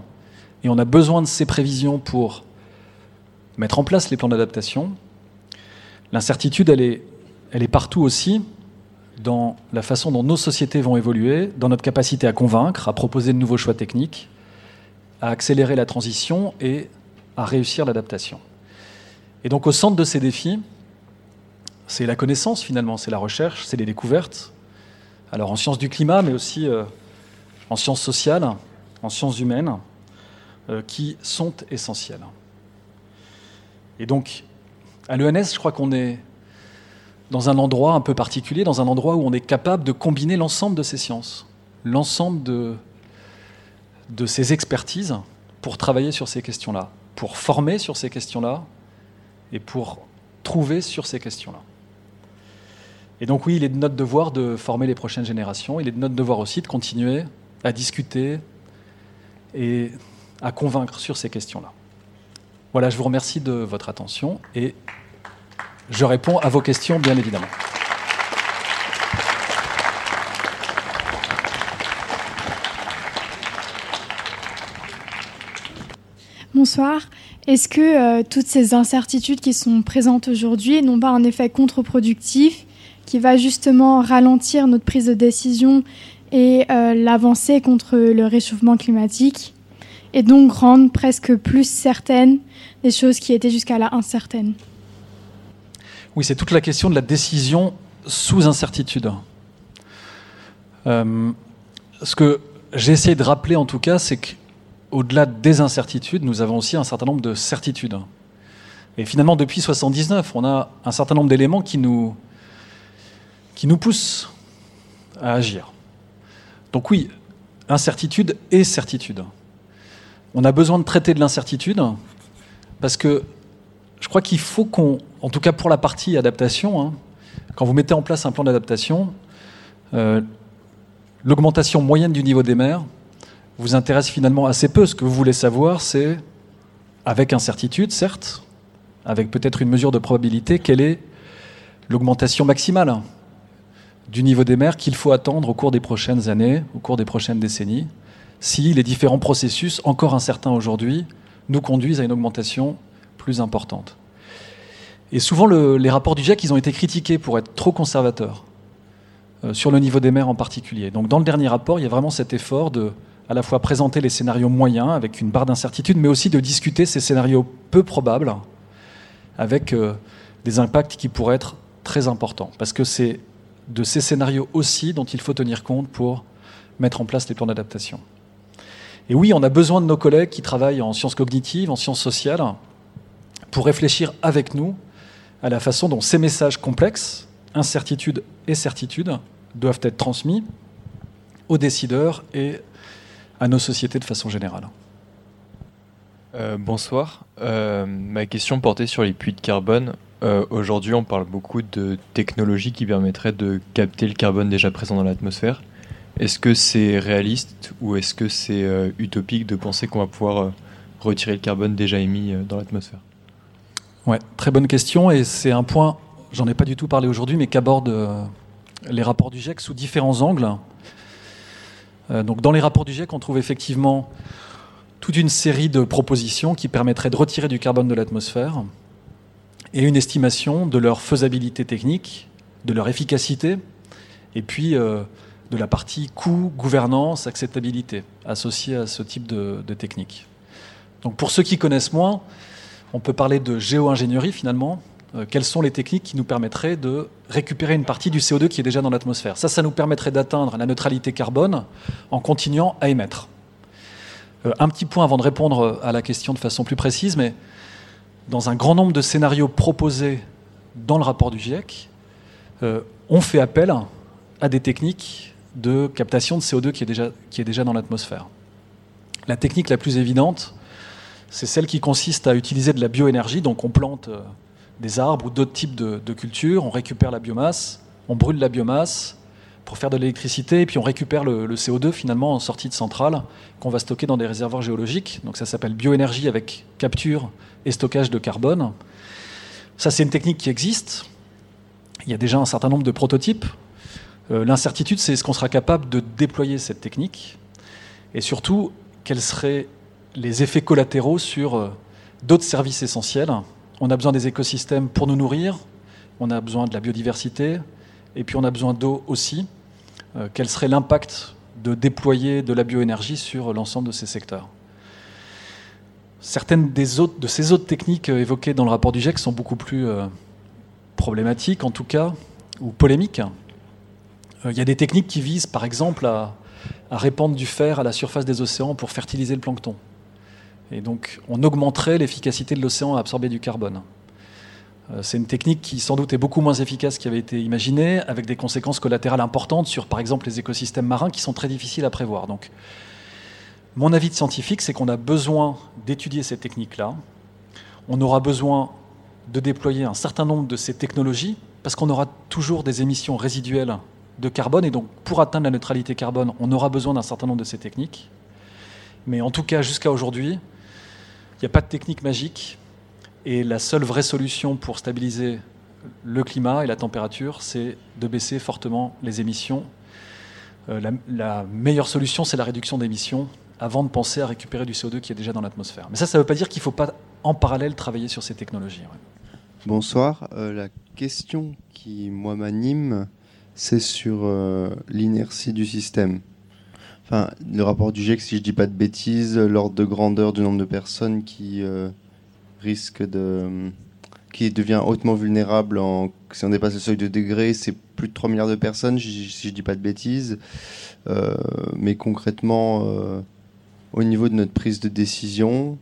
Et on a besoin de ces prévisions pour mettre en place les plans d'adaptation, L'incertitude, elle est partout aussi dans la façon dont nos sociétés vont évoluer, dans notre capacité à convaincre, à proposer de nouveaux choix techniques, à accélérer la transition et à réussir l'adaptation. Et donc au centre de ces défis, c'est la connaissance finalement, c'est la recherche, c'est les découvertes. Alors en sciences du climat, mais aussi euh, en sciences sociales, en sciences humaines, euh, qui sont essentielles. Et donc à l'ENS, je crois qu'on est dans un endroit un peu particulier, dans un endroit où on est capable de combiner l'ensemble de ces sciences, l'ensemble de, de ces expertises pour travailler sur ces questions-là, pour former sur ces questions-là et pour trouver sur ces questions-là. Et donc oui, il est de notre devoir de former les prochaines générations, il est de notre devoir aussi de continuer à discuter et à convaincre sur ces questions-là. Voilà, je vous remercie de votre attention et je réponds à vos questions, bien évidemment. Bonsoir. Est-ce que euh, toutes ces incertitudes qui sont présentes aujourd'hui n'ont pas un effet contre-productif qui va justement ralentir notre prise de décision et euh, l'avancée contre le réchauffement climatique et donc rendre presque plus certaines des choses qui étaient jusqu'à là incertaines? Oui, c'est toute la question de la décision sous incertitude. Euh, ce que j'ai essayé de rappeler en tout cas, c'est qu'au-delà des incertitudes, nous avons aussi un certain nombre de certitudes. Et finalement, depuis 1979, on a un certain nombre d'éléments qui nous, qui nous poussent à agir. Donc oui, incertitude et certitude. On a besoin de traiter de l'incertitude parce que je crois qu'il faut qu'on, en tout cas pour la partie adaptation, hein, quand vous mettez en place un plan d'adaptation, euh, l'augmentation moyenne du niveau des mers vous intéresse finalement assez peu. Ce que vous voulez savoir, c'est, avec incertitude, certes, avec peut-être une mesure de probabilité, quelle est l'augmentation maximale du niveau des mers qu'il faut attendre au cours des prochaines années, au cours des prochaines décennies, si les différents processus, encore incertains aujourd'hui, nous conduisent à une augmentation plus importante. Et souvent, les rapports du GIEC, ils ont été critiqués pour être trop conservateurs. sur le niveau des mers en particulier. Donc dans le dernier rapport, il y a vraiment cet effort de à la fois présenter les scénarios moyens avec une barre d'incertitude, mais aussi de discuter ces scénarios peu probables avec des impacts qui pourraient être très importants. Parce que c'est de ces scénarios aussi dont il faut tenir compte pour mettre en place les plans d'adaptation. Et oui, on a besoin de nos collègues qui travaillent en sciences cognitives, en sciences sociales, pour réfléchir avec nous à la façon dont ces messages complexes, incertitudes et certitudes, doivent être transmis aux décideurs et à nos sociétés de façon générale. Euh, bonsoir. Euh, ma question portait sur les puits de carbone. Euh, aujourd'hui, on parle beaucoup de technologies qui permettraient de capter le carbone déjà présent dans l'atmosphère. Est-ce que c'est réaliste ou est-ce que c'est utopique de penser qu'on va pouvoir retirer le carbone déjà émis dans l'atmosphère? Ouais, très bonne question et c'est un point, j'en ai pas du tout parlé aujourd'hui, mais qu'abordent les rapports du GIEC sous différents angles. Donc dans les rapports du GIEC, on trouve effectivement toute une série de propositions qui permettraient de retirer du carbone de l'atmosphère et une estimation de leur faisabilité technique, de leur efficacité, et puis euh, de la partie coût, gouvernance, acceptabilité associée à ce type de, technique. Donc pour ceux qui connaissent moins, on peut parler de géo-ingénierie finalement. Euh, quelles sont les techniques qui nous permettraient de récupérer une partie du CO2 qui est déjà dans l'atmosphère? Ça, ça nous permettrait d'atteindre la neutralité carbone en continuant à émettre. Euh, un petit point avant de répondre à la question de façon plus précise, mais dans un grand nombre de scénarios proposés dans le rapport du GIEC, euh, on fait appel à des techniques de captation de CO2 qui est déjà, qui est déjà dans l'atmosphère. La technique la plus évidente, c'est celle qui consiste à utiliser de la bioénergie, donc on plante des arbres ou d'autres types de, cultures, on récupère la biomasse, on brûle la biomasse, pour faire de l'électricité, et puis on récupère le, CO2 finalement en sortie de centrale qu'on va stocker dans des réservoirs géologiques. Donc ça s'appelle bioénergie avec capture et stockage de carbone. Ça c'est une technique qui existe. Il y a déjà un certain nombre de prototypes. Euh, l'incertitude c'est est-ce qu'on sera capable de déployer cette technique et surtout quels seraient les effets collatéraux sur euh, d'autres services essentiels. On a besoin des écosystèmes pour nous nourrir, on a besoin de la biodiversité, et puis on a besoin d'eau aussi. Euh, quel serait l'impact de déployer de la bioénergie sur l'ensemble de ces secteurs? Certaines de ces autres techniques euh, évoquées dans le rapport du GIEC sont beaucoup plus euh, problématiques, en tout cas, ou polémiques. Il y a des techniques qui visent, par exemple, à répandre du fer à la surface des océans pour fertiliser le plancton. Et donc, on augmenterait l'efficacité de l'océan à absorber du carbone. Euh, c'est une technique qui sans doute est beaucoup moins efficace qu'il avait été imaginé, avec des conséquences collatérales importantes sur par exemple les écosystèmes marins qui sont très difficiles à prévoir. Donc, mon avis de scientifique, c'est qu'on a besoin d'étudier ces techniques-là. On aura besoin de déployer un certain nombre de ces technologies, parce qu'on aura toujours des émissions résiduelles de carbone, et donc pour atteindre la neutralité carbone, on aura besoin d'un certain nombre de ces techniques. Mais en tout cas, jusqu'à aujourd'hui, n'y a pas de technique magique. Et la seule vraie solution pour stabiliser le climat et la température, c'est de baisser fortement les émissions. Euh, la, meilleure solution, c'est la réduction d'émissions avant de penser à récupérer du CO2 qui est déjà dans l'atmosphère. Mais ça, ça ne veut pas dire qu'il ne faut pas en parallèle travailler sur ces technologies. Bonsoir. Euh, la question qui, moi, m'anime, c'est sur euh, l'inertie du système. Le rapport du GIEC, si je ne dis pas de bêtises, l'ordre de grandeur du nombre de personnes qui risque de qui devient hautement vulnérable si on dépasse le seuil de degré, c'est plus de 3 milliards de personnes, si je dis pas de bêtises. Euh, mais concrètement, euh, au niveau de notre prise de décision,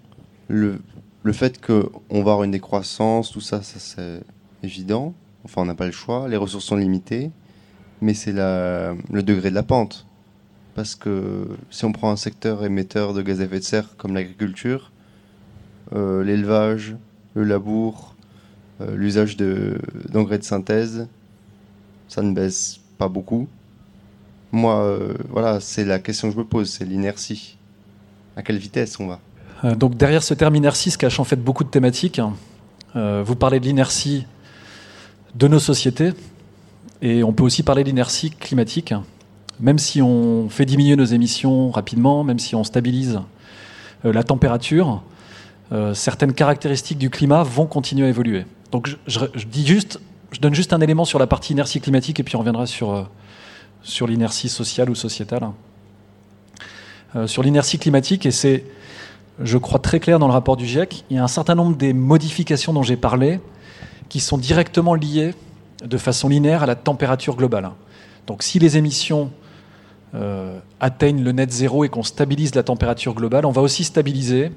le, le fait qu'on va avoir une décroissance, tout ça, ça c'est évident. Enfin, on n'a pas le choix, les ressources sont limitées, mais c'est le degré de la pente. Parce que si on prend un secteur émetteur de gaz à effet de serre comme l'agriculture, euh, l'élevage, le labour, euh, l'usage d'engrais de, synthèse, ça ne baisse pas beaucoup. Moi, euh, voilà, c'est la question que je me pose, c'est l'inertie. À quelle vitesse on va? Donc derrière ce terme inertie se cache en fait beaucoup de thématiques. vous parlez de l'inertie de nos sociétés et on peut aussi parler de l'inertie climatique. Même si on fait diminuer nos émissions rapidement, même si on stabilise la température, euh, certaines caractéristiques du climat vont continuer à évoluer. Donc je, donne juste un élément sur la partie inertie climatique et puis on reviendra sur, euh, l'inertie sociale ou sociétale. Euh, sur l'inertie climatique, et c'est, je crois, très clair dans le rapport du GIEC, il y a un certain nombre des modifications dont j'ai parlé qui sont directement liées de façon linéaire à la température globale. Donc si les émissions euh, atteignent le net zéro et qu'on stabilise la température globale, on va aussi stabiliser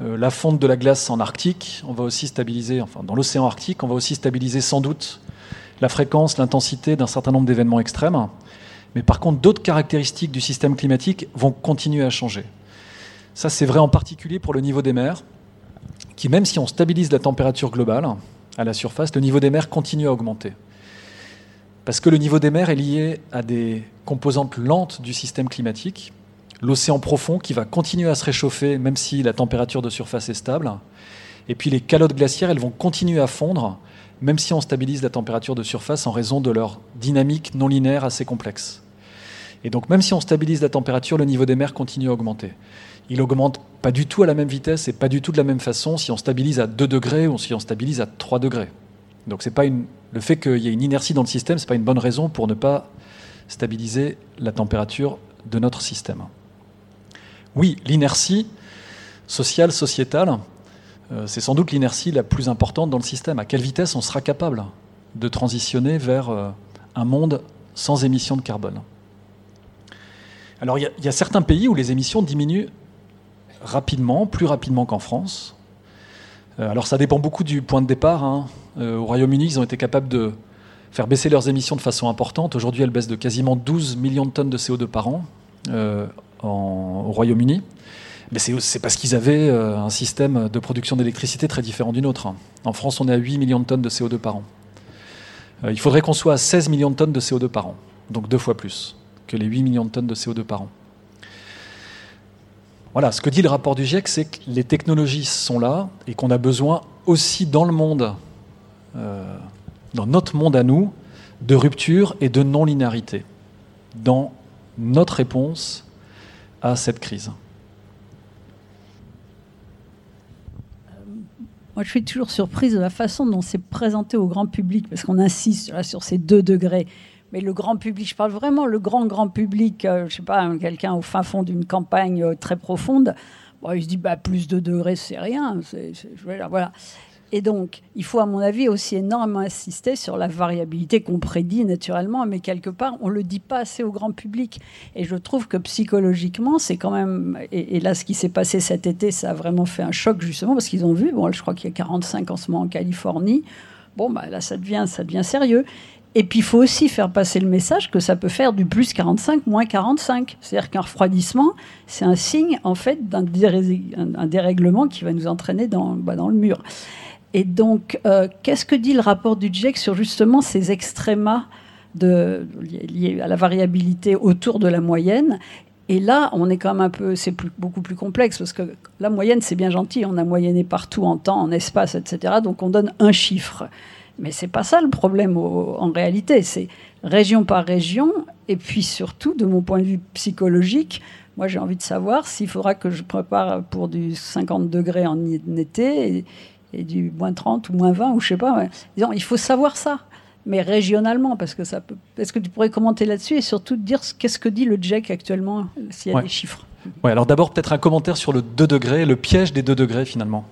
euh, la fonte de la glace en Arctique, on va aussi stabiliser, enfin dans l'océan Arctique, on va aussi stabiliser sans doute la fréquence, l'intensité d'un certain nombre d'événements extrêmes. Mais par contre, d'autres caractéristiques du système climatique vont continuer à changer. Ça, c'est vrai en particulier pour le niveau des mers, qui, même si on stabilise la température globale à la surface, le niveau des mers continue à augmenter. Parce que le niveau des mers est lié à des composantes lentes du système climatique, l'océan profond qui va continuer à se réchauffer même si la température de surface est stable, et puis les calottes glaciaires, elles vont continuer à fondre même si on stabilise la température de surface en raison de leur dynamique non linéaire assez complexe. Et donc même si on stabilise la température, le niveau des mers continue à augmenter. Il augmente pas du tout à la même vitesse et pas du tout de la même façon si on stabilise à 2 degrés ou si on stabilise à 3 degrés. Donc c'est pas une, le fait qu'il y ait une inertie dans le système, ce n'est pas une bonne raison pour ne pas stabiliser la température de notre système. Oui, l'inertie sociale, sociétale, euh, c'est sans doute l'inertie la plus importante dans le système. À quelle vitesse on sera capable de transitionner vers euh, un monde sans émissions de carbone? Alors il y, a certains pays où les émissions diminuent rapidement, plus rapidement qu'en France. Euh, alors ça dépend beaucoup du point de départ. Hein. Au Royaume-Uni, ils ont été capables de faire baisser leurs émissions de façon importante. Aujourd'hui, elles baissent de quasiment 12 millions de tonnes de CO2 par an au Royaume-Uni c'est parce qu'ils avaient euh, un système de production d'électricité très différent du nôtre. En France, on est à 8 millions de tonnes de CO2 par an. Euh, il faudrait qu'on soit à 16 millions de tonnes de CO2 par an, donc deux fois plus que les 8 millions de tonnes de CO2 par an. Voilà, ce que dit le rapport du GIEC, c'est que les technologies sont là et qu'on a besoin aussi dans le monde, euh, dans notre monde à nous, de rupture et de non-linéarité dans notre réponse à cette crise. Moi, je suis toujours surprise de la façon dont c'est présenté au grand public, parce qu'on insiste sur ces deux degrés. Mais le grand public, je parle vraiment le grand, grand public, euh, je sais pas, quelqu'un au fin fond d'une campagne euh, très profonde, bon, il se dit, bah, plus de degrés, c'est rien. voilà. Et donc, il faut, à mon avis, aussi énormément insister sur la variabilité qu'on prédit naturellement, mais quelque part, on ne le dit pas assez au grand public. Et je trouve que psychologiquement, c'est quand même. Et, là, ce qui s'est passé cet été, ça a vraiment fait un choc, justement, parce qu'ils ont vu, bon, je crois qu'il y a 45 en ce moment en Californie. Bon, bah, là, ça devient, ça devient sérieux. Et puis, il faut aussi faire passer le message que ça peut faire du plus 45, moins 45. C'est-à-dire qu'un refroidissement, c'est un signe, en fait, d'un dérèglement qui va nous entraîner dans, bah, dans le mur. Et donc, euh, qu'est-ce que dit le rapport du GIEC sur justement ces extrémas liés à la variabilité autour de la moyenne? Et là, on est quand même un peu, c'est beaucoup plus complexe parce que la moyenne, c'est bien gentil, on a moyenné partout en temps, en espace, etc. Donc on donne un chiffre. Mais c'est pas ça le problème en réalité. C'est région par région. Et puis surtout, de mon point de vue psychologique, moi j'ai envie de savoir s'il faudra que je prépare pour du 50 degrés en été et du moins 30 ou moins 20 ou je sais pas. il faut savoir ça, mais régionalement, parce que ça peut. Est-ce que tu pourrais commenter là-dessus et surtout dire qu'est-ce que dit le GEC actuellement, s'il y a des chiffres? Ouais, alors d'abord peut-être un commentaire sur le 2 degrés, le piège des 2 degrés finalement.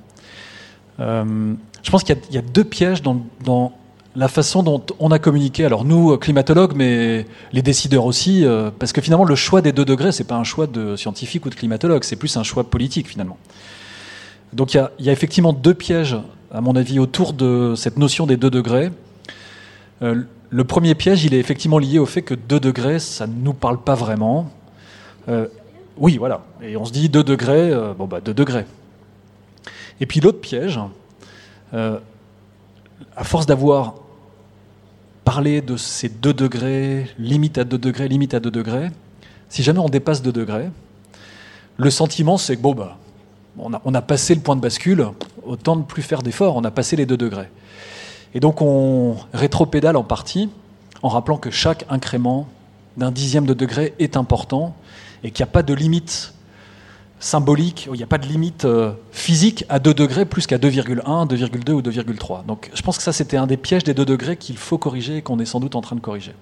Euh, je pense qu'il y, a deux pièges dans, la façon dont on a communiqué. Alors nous, climatologues, mais les décideurs aussi, euh, parce que finalement le choix des 2 degrés, c'est pas un choix de scientifique ou de climatologue, c'est plus un choix politique finalement. Donc il y, a, effectivement deux pièges, à mon avis, autour de cette notion des deux degrés. Euh, le premier piège, il est effectivement lié au fait que 2 degrés, ça ne nous parle pas vraiment. Euh, oui, voilà. Et on se dit 2 degrés, euh, bon bah 2 degrés. Et puis l'autre piège, à force d'avoir parlé de ces 2 degrés, limite à 2 degrés, limite à 2 degrés, si jamais on dépasse 2 degrés, le sentiment c'est que bon bah on a, passé le point de bascule, autant ne plus faire d'efforts, on a passé les 2 degrés. Et donc on rétropédale en partie en rappelant que chaque incrément d'un dixième de degré est important et qu'il n'y a pas de limite symbolique, il n'y a pas de limite euh, physique à 2 degrés plus qu'à 2,1, 2,2 ou 2,3. Donc je pense que ça c'était un des pièges des 2 degrés qu'il faut corriger et qu'on est sans doute en train de corriger.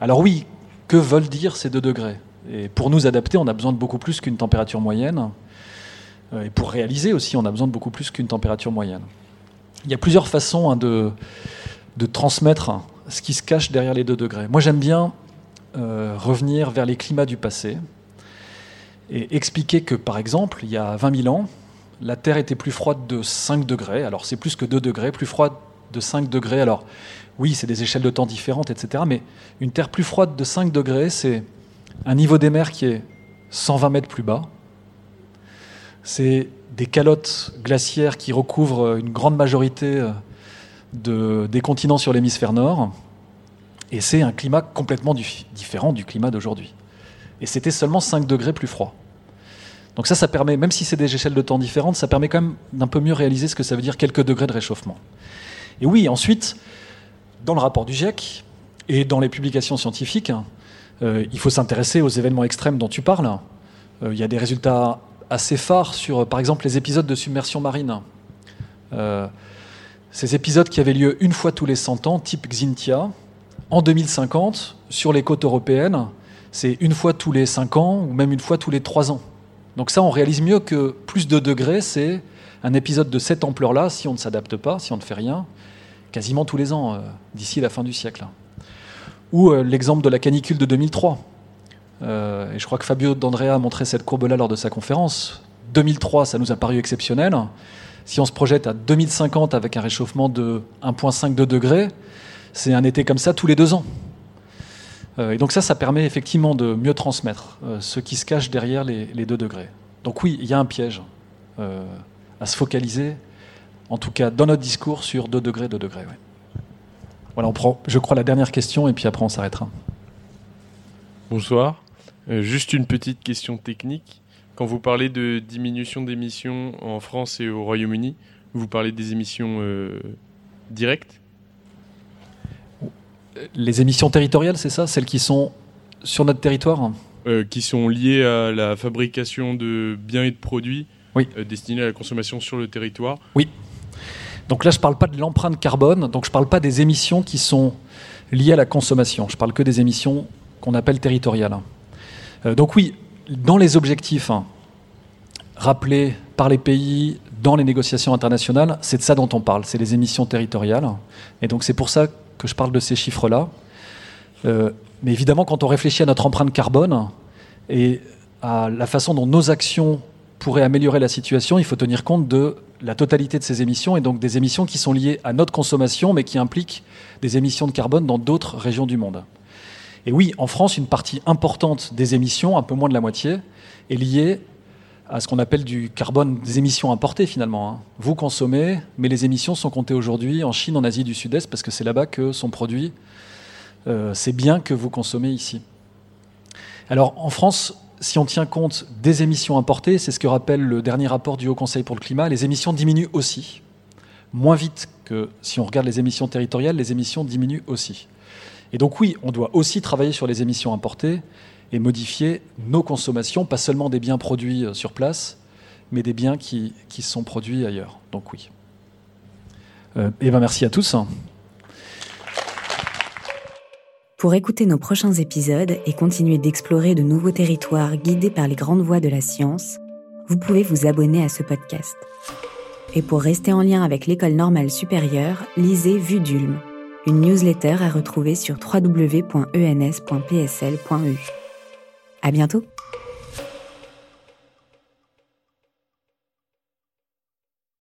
Alors oui, que veulent dire ces 2 degrés? Et pour nous adapter, on a besoin de beaucoup plus qu'une température moyenne. Euh, et pour réaliser aussi, on a besoin de beaucoup plus qu'une température moyenne. Il y a plusieurs façons hein, de, transmettre ce qui se cache derrière les 2 degrés. Moi, j'aime bien euh, revenir vers les climats du passé et expliquer que, par exemple, il y a 20 000 ans, la Terre était plus froide de 5 degrés. Alors, c'est plus que 2 degrés, plus froide de 5 degrés. Alors, oui, c'est des échelles de temps différentes, etc. Mais une Terre plus froide de 5 degrés, c'est un niveau des mers qui est 120 mètres plus bas. C'est des calottes glaciaires qui recouvrent une grande majorité euh, de, des continents sur l'hémisphère nord. Et c'est un climat complètement différent du climat d'aujourd'hui. Et c'était seulement 5 degrés plus froid. Donc ça, ça permet, même si c'est des échelles de temps différentes, ça permet quand même d'un peu mieux réaliser ce que ça veut dire quelques degrés de réchauffement. Et oui, ensuite, dans le rapport du GIEC et dans les publications scientifiques, euh, il faut s'intéresser aux événements extrêmes dont tu parles. Euh, il y a des résultats assez phares sur, par exemple, les épisodes de submersion marine. Euh, ces épisodes qui avaient lieu une fois tous les 100 ans, type Xintia, en 2050, sur les côtes européennes, c'est une fois tous les 5 ans ou même une fois tous les 3 ans. Donc ça, on réalise mieux que plus de degrés, c'est un épisode de cette ampleur-là, si on ne s'adapte pas, si on ne fait rien, quasiment tous les ans, euh, d'ici la fin du siècle. Ou euh, l'exemple de la canicule de 2003. Euh, et je crois que Fabio D'Andrea a montré cette courbe-là lors de sa conférence. 2003, ça nous a paru exceptionnel. Si on se projette à 2050 avec un réchauffement de 1,52 degrés, c'est un été comme ça tous les deux ans. Et donc ça, ça permet effectivement de mieux transmettre ce qui se cache derrière les, les 2 degrés. Donc oui, il y a un piège à se focaliser en tout cas dans notre discours, sur 2 degrés, 2 degrés. Voilà, on prend, je crois, la dernière question et puis après on s'arrêtera. Bonsoir. Euh, juste une petite question technique. Quand vous parlez de diminution d'émissions en France et au Royaume-Uni, vous parlez des émissions euh, directes? Les émissions territoriales, c'est ça Celles qui sont sur notre territoire? Euh, Qui sont liées à la fabrication de biens et de produits oui. destinés à la consommation sur le territoire Oui. Donc là, je ne parle pas de l'empreinte carbone, donc je ne parle pas des émissions qui sont liées à la consommation. Je parle que des émissions qu'on appelle territoriales. Euh, donc oui, dans les objectifs hein, rappelés par les pays dans les négociations internationales, c'est de ça dont on parle, c'est les émissions territoriales. Et donc c'est pour ça que je parle de ces chiffres-là. Euh, mais évidemment, quand on réfléchit à notre empreinte carbone et à la façon dont nos actions pourraient améliorer la situation, il faut tenir compte de la totalité de ces émissions et donc des émissions qui sont liées à notre consommation mais qui impliquent des émissions de carbone dans d'autres régions du monde. Et oui, en France, une partie importante des émissions, un peu moins de la moitié, est liée à ce qu'on appelle du carbone, des émissions importées finalement. Hein. Vous consommez, mais les émissions sont comptées aujourd'hui en Chine, en Asie du Sud-Est, parce que c'est là-bas que sont produits euh, ces biens que vous consommez ici. Alors en France, si on tient compte des émissions importées, c'est ce que rappelle le dernier rapport du Haut Conseil pour le climat, les émissions diminuent aussi. Moins vite que si on regarde les émissions territoriales, les émissions diminuent aussi. Et donc oui, on doit aussi travailler sur les émissions importées et modifier nos consommations, pas seulement des biens produits euh, sur place, mais des biens qui, sont produits ailleurs. Donc oui. Euh, et ben merci à tous. Pour écouter nos prochains épisodes et continuer d'explorer de nouveaux territoires guidés par les grandes voies de la science, vous pouvez vous abonner à ce podcast. Et pour rester en lien avec l'école normale supérieure, lisez Vue d'Ulm, une newsletter à retrouver sur www.ens.psl.eu. À bientôt!